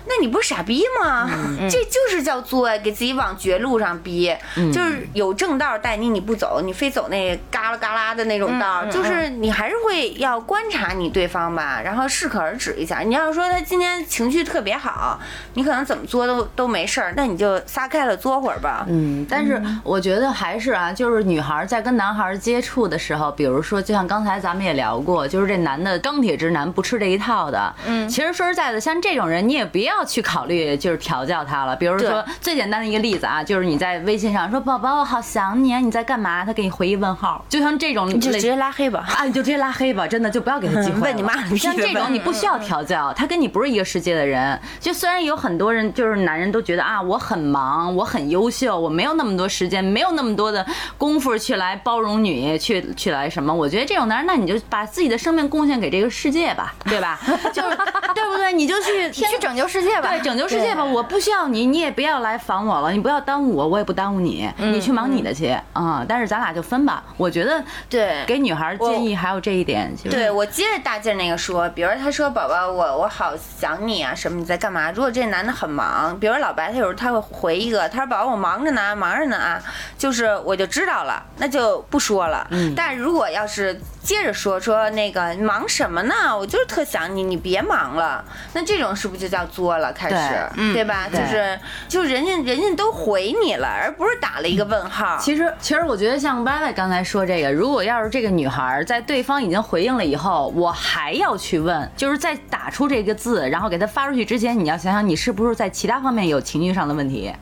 那你不是傻逼吗？这就是叫作，给自己往绝路上逼，就是有正道带你，你不走，你非走那嘎啦嘎啦的那种道，就是你还是会要观察你对方吧，然后适可而止。一下，你要是说他今天情绪特别好，你可能怎么作都都没事儿，那你就撒开了作会儿吧。嗯，但是我觉得还是啊，就是女孩在跟男孩接触的时候，比如说就像刚才咱们也聊过，就是这男的钢铁直男不吃这一套的。嗯，其实说实在的，像这种人你也不要去考虑就是调教他了。比如说最简单的一个例子啊，就是你在微信上说宝宝我好想你，啊，你在干嘛？他给你回一问号，就像这种你就直接拉黑吧。啊，你就直接拉黑吧，真的就不要给他机会。问你妈像这种你不需要。调教他跟你不是一个世界的人，就虽然有很多人就是男人都觉得啊我很忙，我很优秀，我没有那么多时间，没有那么多的功夫去来包容你，去去来什么？我觉得这种男人，那你就把自己的生命贡献给这个世界吧，对吧？就是对不对？你就去去拯救世界吧，对，拯救世界吧。我不需要你，你也不要来烦我了，你不要耽误我，我也不耽误你，你去忙你的去啊。但是咱俩就分吧。我觉得对，给女孩建议还有这一点。对我接着大劲那个说，比如他说宝宝。我我好想你啊，什么你在干嘛？如果这男的很忙，比如老白，他有时候他会回一个，他说宝宝我忙着呢，忙着呢啊，就是我就知道了，那就不说了。嗯，但如果要是接着说说那个忙什么呢？我就是特想你，你别忙了。那这种是不是就叫作了？开始，对吧？就是就人家人家都回你了，而不是打了一个问号。其实其实我觉得像歪歪刚才说这个，如果要是这个女孩在对方已经回应了以后，我还要去问，就是在打出这个字，然后给她发出去之前，你要想想你是不是在其他方面有情绪上的问题。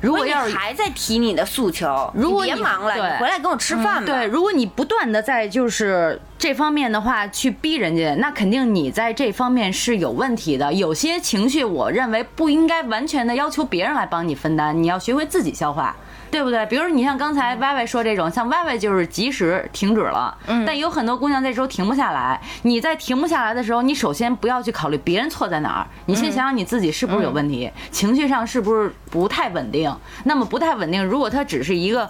如果要是还在提你的诉求，如果别忙了，你回来跟我吃饭吧。对，如果你不断的在就是这方面的话去逼人家，那肯定你在这方面是有问题的。有些情绪，我认为不应该完全的要求别人来帮你分担，你要学会自己消化。对不对？比如说你像刚才歪歪说这种，像歪歪就是及时停止了，嗯，但有很多姑娘这时候停不下来。你在停不下来的时候，你首先不要去考虑别人错在哪儿，你先想想你自己是不是有问题，情绪上是不是不太稳定。那么不太稳定，如果它只是一个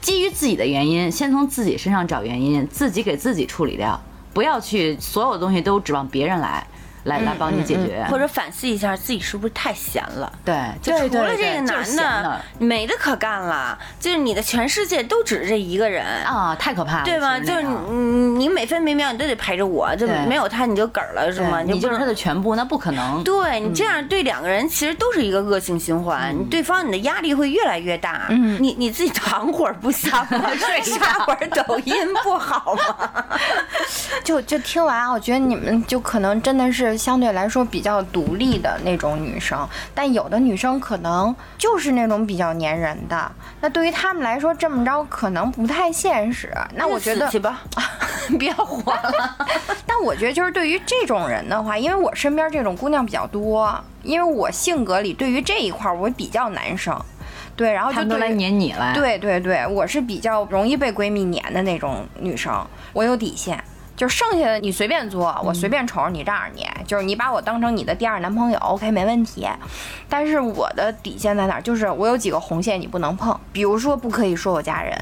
基于自己的原因，先从自己身上找原因，自己给自己处理掉，不要去所有东西都指望别人来。来来帮你解决，或者反思一下自己是不是太闲了？对，就除了这个男的，没的可干了。就是你的全世界都指着这一个人啊，太可怕了，对吧？就是你你每分每秒你都得陪着我，就没有他你就嗝了，是吗？你就是他的全部，那不可能。对你这样对两个人其实都是一个恶性循环，你对方你的压力会越来越大。嗯你你自己躺会儿不行吗？睡刷会儿抖音不好吗？就就听完啊，我觉得你们就可能真的是。相对来说比较独立的那种女生，但有的女生可能就是那种比较粘人的。那对于他们来说，这么着可能不太现实。那我觉得，去吧，别活了。但我觉得，就是对于这种人的话，因为我身边这种姑娘比较多，因为我性格里对于这一块我比较男生，对，然后就都来粘你了。对对对，我是比较容易被闺蜜粘的那种女生，我有底线。就剩下的你随便做，我随便瞅着你让着你，就是你把我当成你的第二男朋友，OK 没问题。但是我的底线在哪？就是我有几个红线你不能碰，比如说不可以说我家人。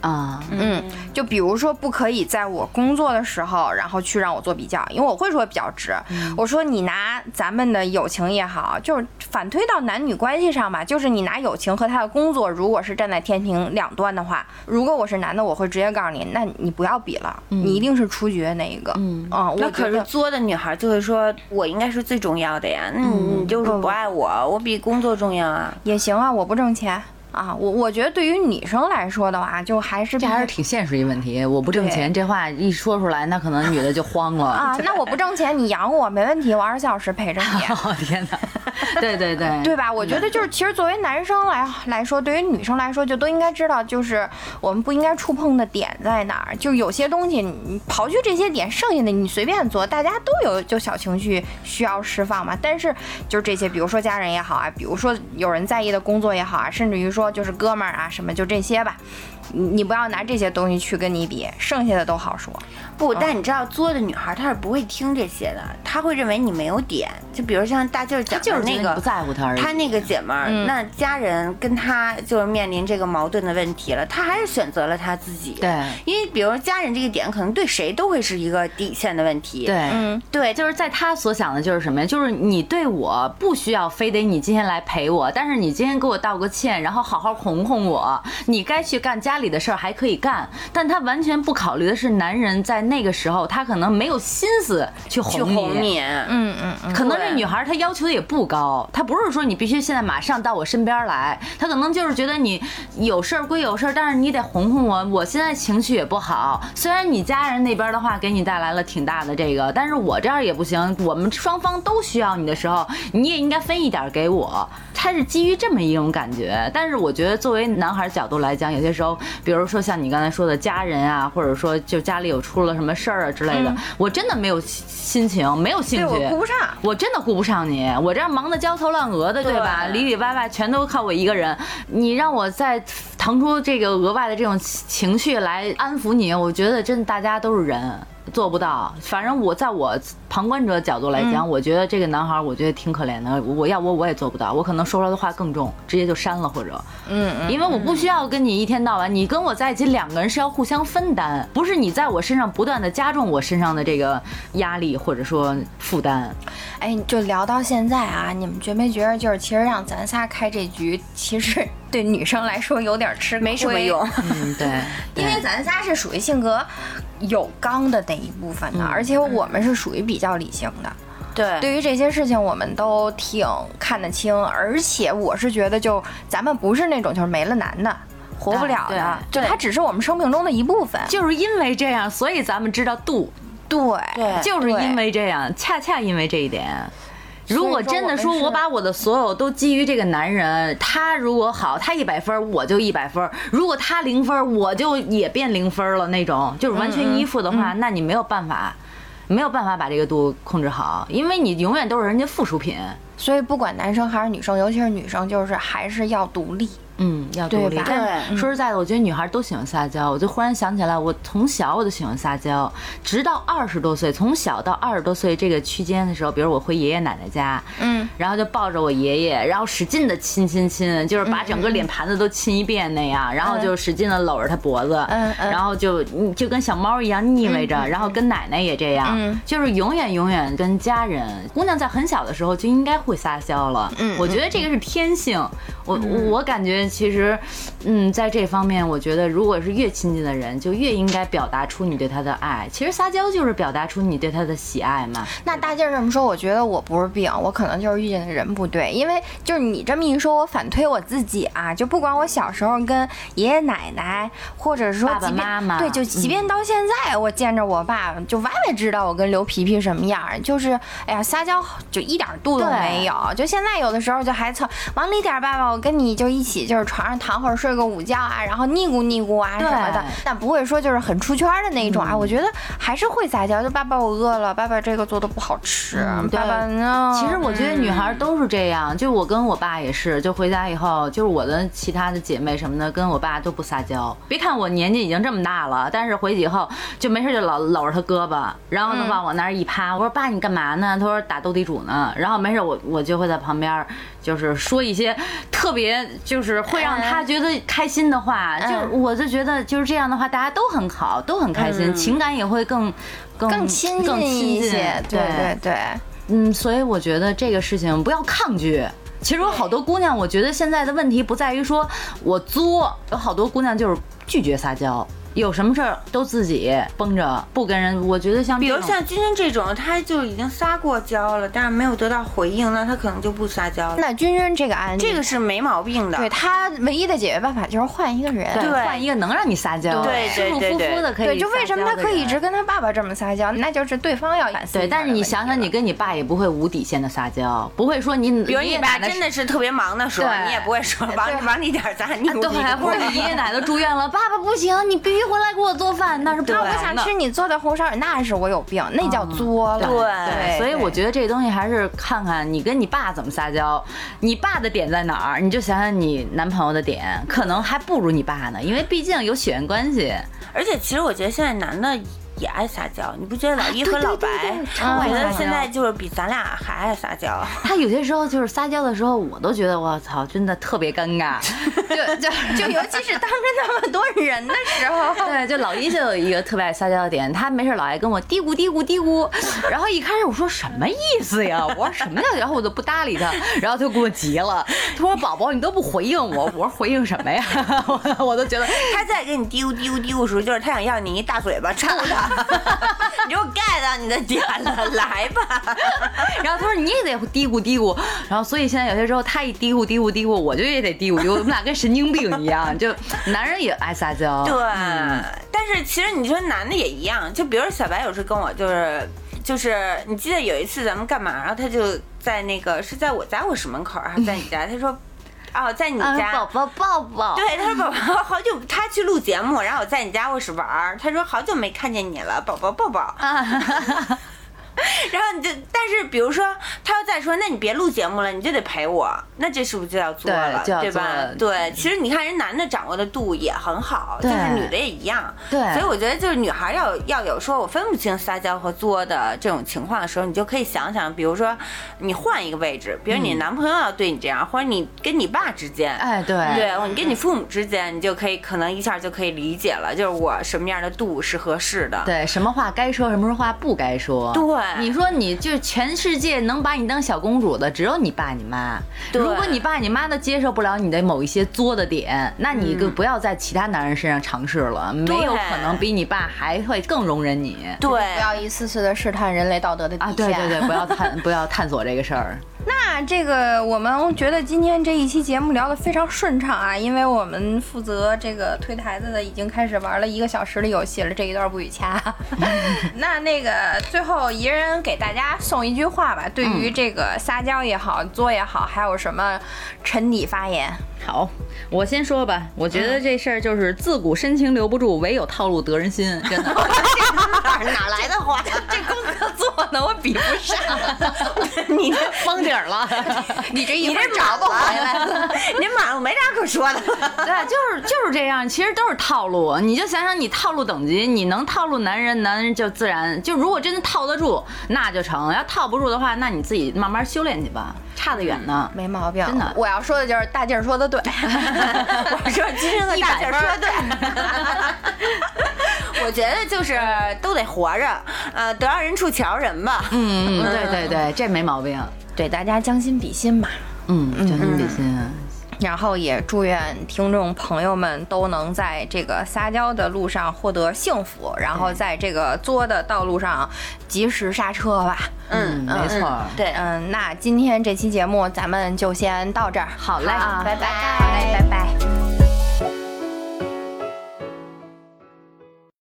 啊，嗯，就比如说不可以在我工作的时候，然后去让我做比较，因为我会说比较直。我说你拿咱们的友情也好，就是反推到男女关系上吧，就是你拿友情和他的工作，如果是站在天平两端的话，如果我是男的，我会直接告诉你，那你不要比了，你一定是出局那一个。嗯，那可是作的女孩就会说，我应该是最重要的呀，那你就是不爱我，我比工作重要啊。也行啊，我不挣钱。啊，我我觉得对于女生来说的话，就还是这还是挺现实一问题。我不挣钱，这话一说出来，那可能女的就慌了啊。那我不挣钱，你养我没问题，我二十四小时陪着你。天哪！对对对，对吧？我觉得就是，其实作为男生来来说，对于女生来说，就都应该知道，就是我们不应该触碰的点在哪儿。就有些东西，你刨去这些点，剩下的你随便做，大家都有就小情绪需要释放嘛。但是就是这些，比如说家人也好啊，比如说有人在意的工作也好啊，甚至于说。就是哥们儿啊，什么就这些吧。你你不要拿这些东西去跟你比，剩下的都好说。不，但你知道作的女孩她是不会听这些的，她会认为你没有点。就比如像大劲儿讲的那个，不在乎她她那个姐们儿，那家人跟她就是面临这个矛盾的问题了，她还是选择了她自己。对，因为比如家人这个点，可能对谁都会是一个底线的问题。对，嗯，对，就是在她所想的就是什么呀？就是你对我不需要非得你今天来陪我，但是你今天给我道个歉，然后好好哄哄我，你该去干家里的事儿还可以。干，但他完全不考虑的是，男人在那个时候，他可能没有心思去哄你。嗯嗯，可能这女孩她要求的也不高，她不是说你必须现在马上到我身边来，她可能就是觉得你有事儿归有事儿，但是你得哄哄我。我现在情绪也不好，虽然你家人那边的话给你带来了挺大的这个，但是我这儿也不行。我们双方都需要你的时候，你也应该分一点给我。他是基于这么一种感觉，但是我觉得作为男孩角度来讲，有些时候，比如说像你刚才说的家人啊，或者说就家里有出了什么事儿啊之类的，我真的没有心情，没有兴趣，我顾不上，我真的顾不上你，我这样忙得焦头烂额的，对。吧？里里外外全都靠我一个人，你让我再腾出这个额外的这种情绪来安抚你，我觉得真的大家都是人。做不到，反正我在我旁观者角度来讲，我觉得这个男孩，我觉得挺可怜的。我要我我也做不到，我可能说出来的话更重，直接就删了或者，嗯嗯，因为我不需要跟你一天到晚，你跟我在一起，两个人是要互相分担，不是你在我身上不断的加重我身上的这个压力或者说负担。哎，就聊到现在啊，你们觉没觉得就是其实让咱仨开这局，其实对女生来说有点吃没什么用。嗯，对，因为咱仨是属于性格。有刚的那一部分的，而且我们是属于比较理性的。对，对于这些事情，我们都挺看得清。而且我是觉得，就咱们不是那种就是没了男的活不了的，就他只是我们生命中的一部分。就是因为这样，所以咱们知道度。对，就是因为这样，恰恰因为这一点。如果真的说，我把我的所有都基于这个男人，他如果好，他一百分，我就一百分；如果他零分，我就也变零分了。那种就是完全依附的话，那你没有办法，没有办法把这个度控制好，因为你永远都是人家附属品。所以不管男生还是女生，尤其是女生，就是还是要独立。嗯，要独立。对说实在的，我觉得女孩都喜欢撒娇。我就忽然想起来，我从小我就喜欢撒娇，直到二十多岁，从小到二十多岁这个区间的时候，比如我回爷爷奶奶家，嗯，然后就抱着我爷爷，然后使劲的亲亲亲，就是把整个脸盘子都亲一遍那样，然后就使劲的搂着他脖子，嗯嗯，然后就就跟小猫一样腻歪着，然后跟奶奶也这样，就是永远永远跟家人。姑娘在很小的时候就应该会撒娇了，嗯，我觉得这个是天性。我我感觉其实，嗯，在这方面，我觉得如果是越亲近的人，就越应该表达出你对他的爱。其实撒娇就是表达出你对他的喜爱嘛。那大劲儿这么说，我觉得我不是病，我可能就是遇见的人不对。因为就是你这么一说，我反推我自己啊，就不管我小时候跟爷爷奶奶，或者是说爸爸妈妈，对，就即便到现在，我见着我爸，就歪歪知道我跟刘皮皮什么样，就是哎呀撒娇就一点度都没有。就现在有的时候就还蹭往里点，爸爸。我跟你就一起，就是床上躺会儿睡个午觉啊，然后腻咕腻咕啊什么的，但不会说就是很出圈的那种啊。我觉得还是会撒娇，就爸爸我饿了，爸爸这个做的不好吃，爸爸呢？其实我觉得女孩都是这样，就我跟我爸也是，就回家以后，就是我的其他的姐妹什么的，跟我爸都不撒娇。别看我年纪已经这么大了，但是回去以后就没事就老搂着他胳膊，然后呢往我那儿一趴，我说爸你干嘛呢？他说打斗地主呢。然后没事我我就会在旁边。就是说一些特别就是会让他觉得开心的话，就我就觉得就是这样的话，大家都很好，都很开心，情感也会更更亲近一些。对对对，嗯，所以我觉得这个事情不要抗拒。其实有好多姑娘，我觉得现在的问题不在于说我作，有好多姑娘就是拒绝撒娇。有什么事儿都自己绷着，不跟人。我觉得像比如像君君这种，他就已经撒过娇了，但是没有得到回应，那他可能就不撒娇了。那君君这个案例，这个是没毛病的。对他唯一的解决办法就是换一个人，对，换一个能让你撒娇，对，舒舒服服的可以。对，就为什么他可以一直跟他爸爸这么撒娇？那就是对方要反思。对，但是你想想，你跟你爸也不会无底线的撒娇，不会说你，比如你爸真的是特别忙的时候，你也不会说往往你点咱，你对，或者你爷爷奶奶住院了，爸爸不行，你必须回来给我做饭。那是不我想吃你做的红烧，那是我有病，那叫作了。对，所以我觉得这东西还是看看你跟你爸怎么撒娇，你爸的点在哪儿，你就想想你男朋友的点，可能还不如你爸呢，因为毕竟有血缘关系。而且其实我觉得现在男的。也爱撒娇，你不觉得老一和老白？我觉得现在就是比咱俩还爱撒娇。他有些时候就是撒娇的时候，我都觉得我操，真的特别尴尬。就就就尤其是当着那么多人的时候。对，就老一就有一个特别爱撒娇的点，他没事老爱跟我嘀咕嘀咕嘀咕。然后一开始我说什么意思呀？我说什么叫？然后我就不搭理他，然后他就给我急了。他说：“宝宝，你都不回应我。”我说：“回应什么呀？” 我我都觉得他在给你嘀咕嘀咕嘀咕的时候，就是他想要你一大嘴巴抽他。你给我 get 到你的点了，来吧。然后他说你也得嘀咕嘀咕，然后所以现在有些时候他一嘀咕嘀咕嘀咕，我就也得嘀咕嘀咕，我们俩跟神经病一样，就 男人也爱撒娇。对，但是其实你说男的也一样，就比如小白有时跟我就是就是，你记得有一次咱们干嘛？然后他就在那个是在我家卧室门口还是在你家？他说。哦，在你家，宝宝抱抱。对，他说宝宝好久，他去录节目，然后我在你家卧室玩他说好久没看见你了，宝宝抱抱。然后你就，但是比如说他要再说，那你别录节目了，你就得陪我，那这是不是就要做了，对吧？对，其实你看人男的掌握的度也很好，就是女的也一样。对，所以我觉得就是女孩要要有说我分不清撒娇和作的这种情况的时候，你就可以想想，比如说你换一个位置，比如你男朋友要对你这样，或者你跟你爸之间，哎，对，对，你跟你父母之间，你就可以可能一下就可以理解了，就是我什么样的度是合适的。对，什么话该说，什么话不该说。对。你说你就全世界能把你当小公主的只有你爸你妈。如如果你爸你妈都接受不了你的某一些作的点，那你就不要在其他男人身上尝试了，没有可能比你爸还会更容忍你。对，不要一次次的试探人类道德的底线。啊，对对对，不要探 不要探索这个事儿。那这个我们觉得今天这一期节目聊得非常顺畅啊，因为我们负责这个推台子的已经开始玩了一个小时的游戏了，这一段不许掐。那那个最后一人给大家送一句话吧，对于这个撒娇也好，作也好，还有什么沉底发言？好，我先说吧。我觉得这事儿就是自古深情留不住，唯有套路得人心。真的，哪来的话？这功课做的我比不上。你这封底了，你这你这 找不回来了。您马上没啥可说的。对，就是就是这样。其实都是套路。你就想想，你套路等级，你能套路男人，男人就自然就如果真的套得住，那就成；要套不住的话，那你自己慢慢修炼去吧。差得远呢，没毛病。真的，我要说的就是大劲儿说的对。我说今天的大劲儿说的对。我觉得就是都得活着，呃，得让人处且饶人吧。嗯嗯，对对对，这没毛病。对，大家将心比心吧。嗯，将心比心。然后也祝愿听众朋友们都能在这个撒娇的路上获得幸福，然后在这个作的道路上及时刹车吧。嗯，没错。对，嗯，那今天这期节目咱们就先到这儿。好嘞，拜拜，拜拜。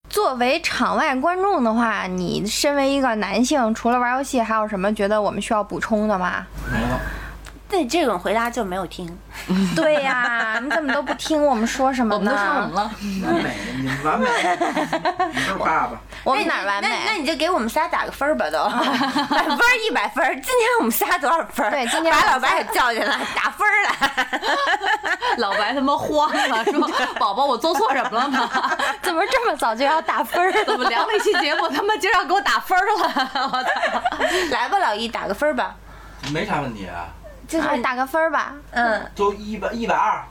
作为场外观众的话，你身为一个男性，除了玩游戏，还有什么觉得我们需要补充的吗？没了。对这种回答就没有听，对呀，你怎么都不听我们说什么呢？我们都说什么了？完美，你们完美，你是爸爸。我们哪完美？那你就给我们仨打个分吧，都满分一百分。今天我们仨多少分？对，今天把老白也叫进来打分来。老白他妈慌了，说：“宝宝，我做错什么了吗？怎么这么早就要打分？怎么聊了一期节目他妈就要给我打分了？我操！来吧，老易，打个分吧。没啥问题啊。就是打个分吧，嗯，就一百一百二，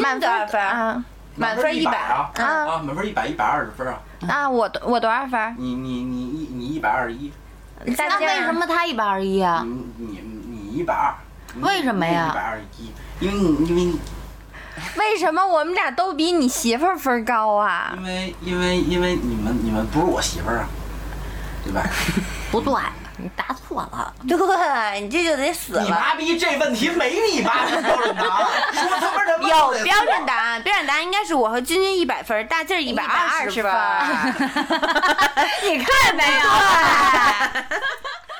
满多分啊？满分一百啊？啊，满分一百一百二十分啊？啊，我我多少分？你你你一你一百二十一，那为什么他一百二十一啊？你你你一百二，为什么呀？一百二十一，因为你因为 为什么我们俩都比你媳妇儿分高啊？因为因为因为你们你们不是我媳妇儿啊，对吧？不对。你答错了，对你这就得死了。你妈逼，这问题没你妈标准答案，说他妈什么？有标准答案，标准答案应该是我和君君一百分，大劲儿一百二十分。你看没有？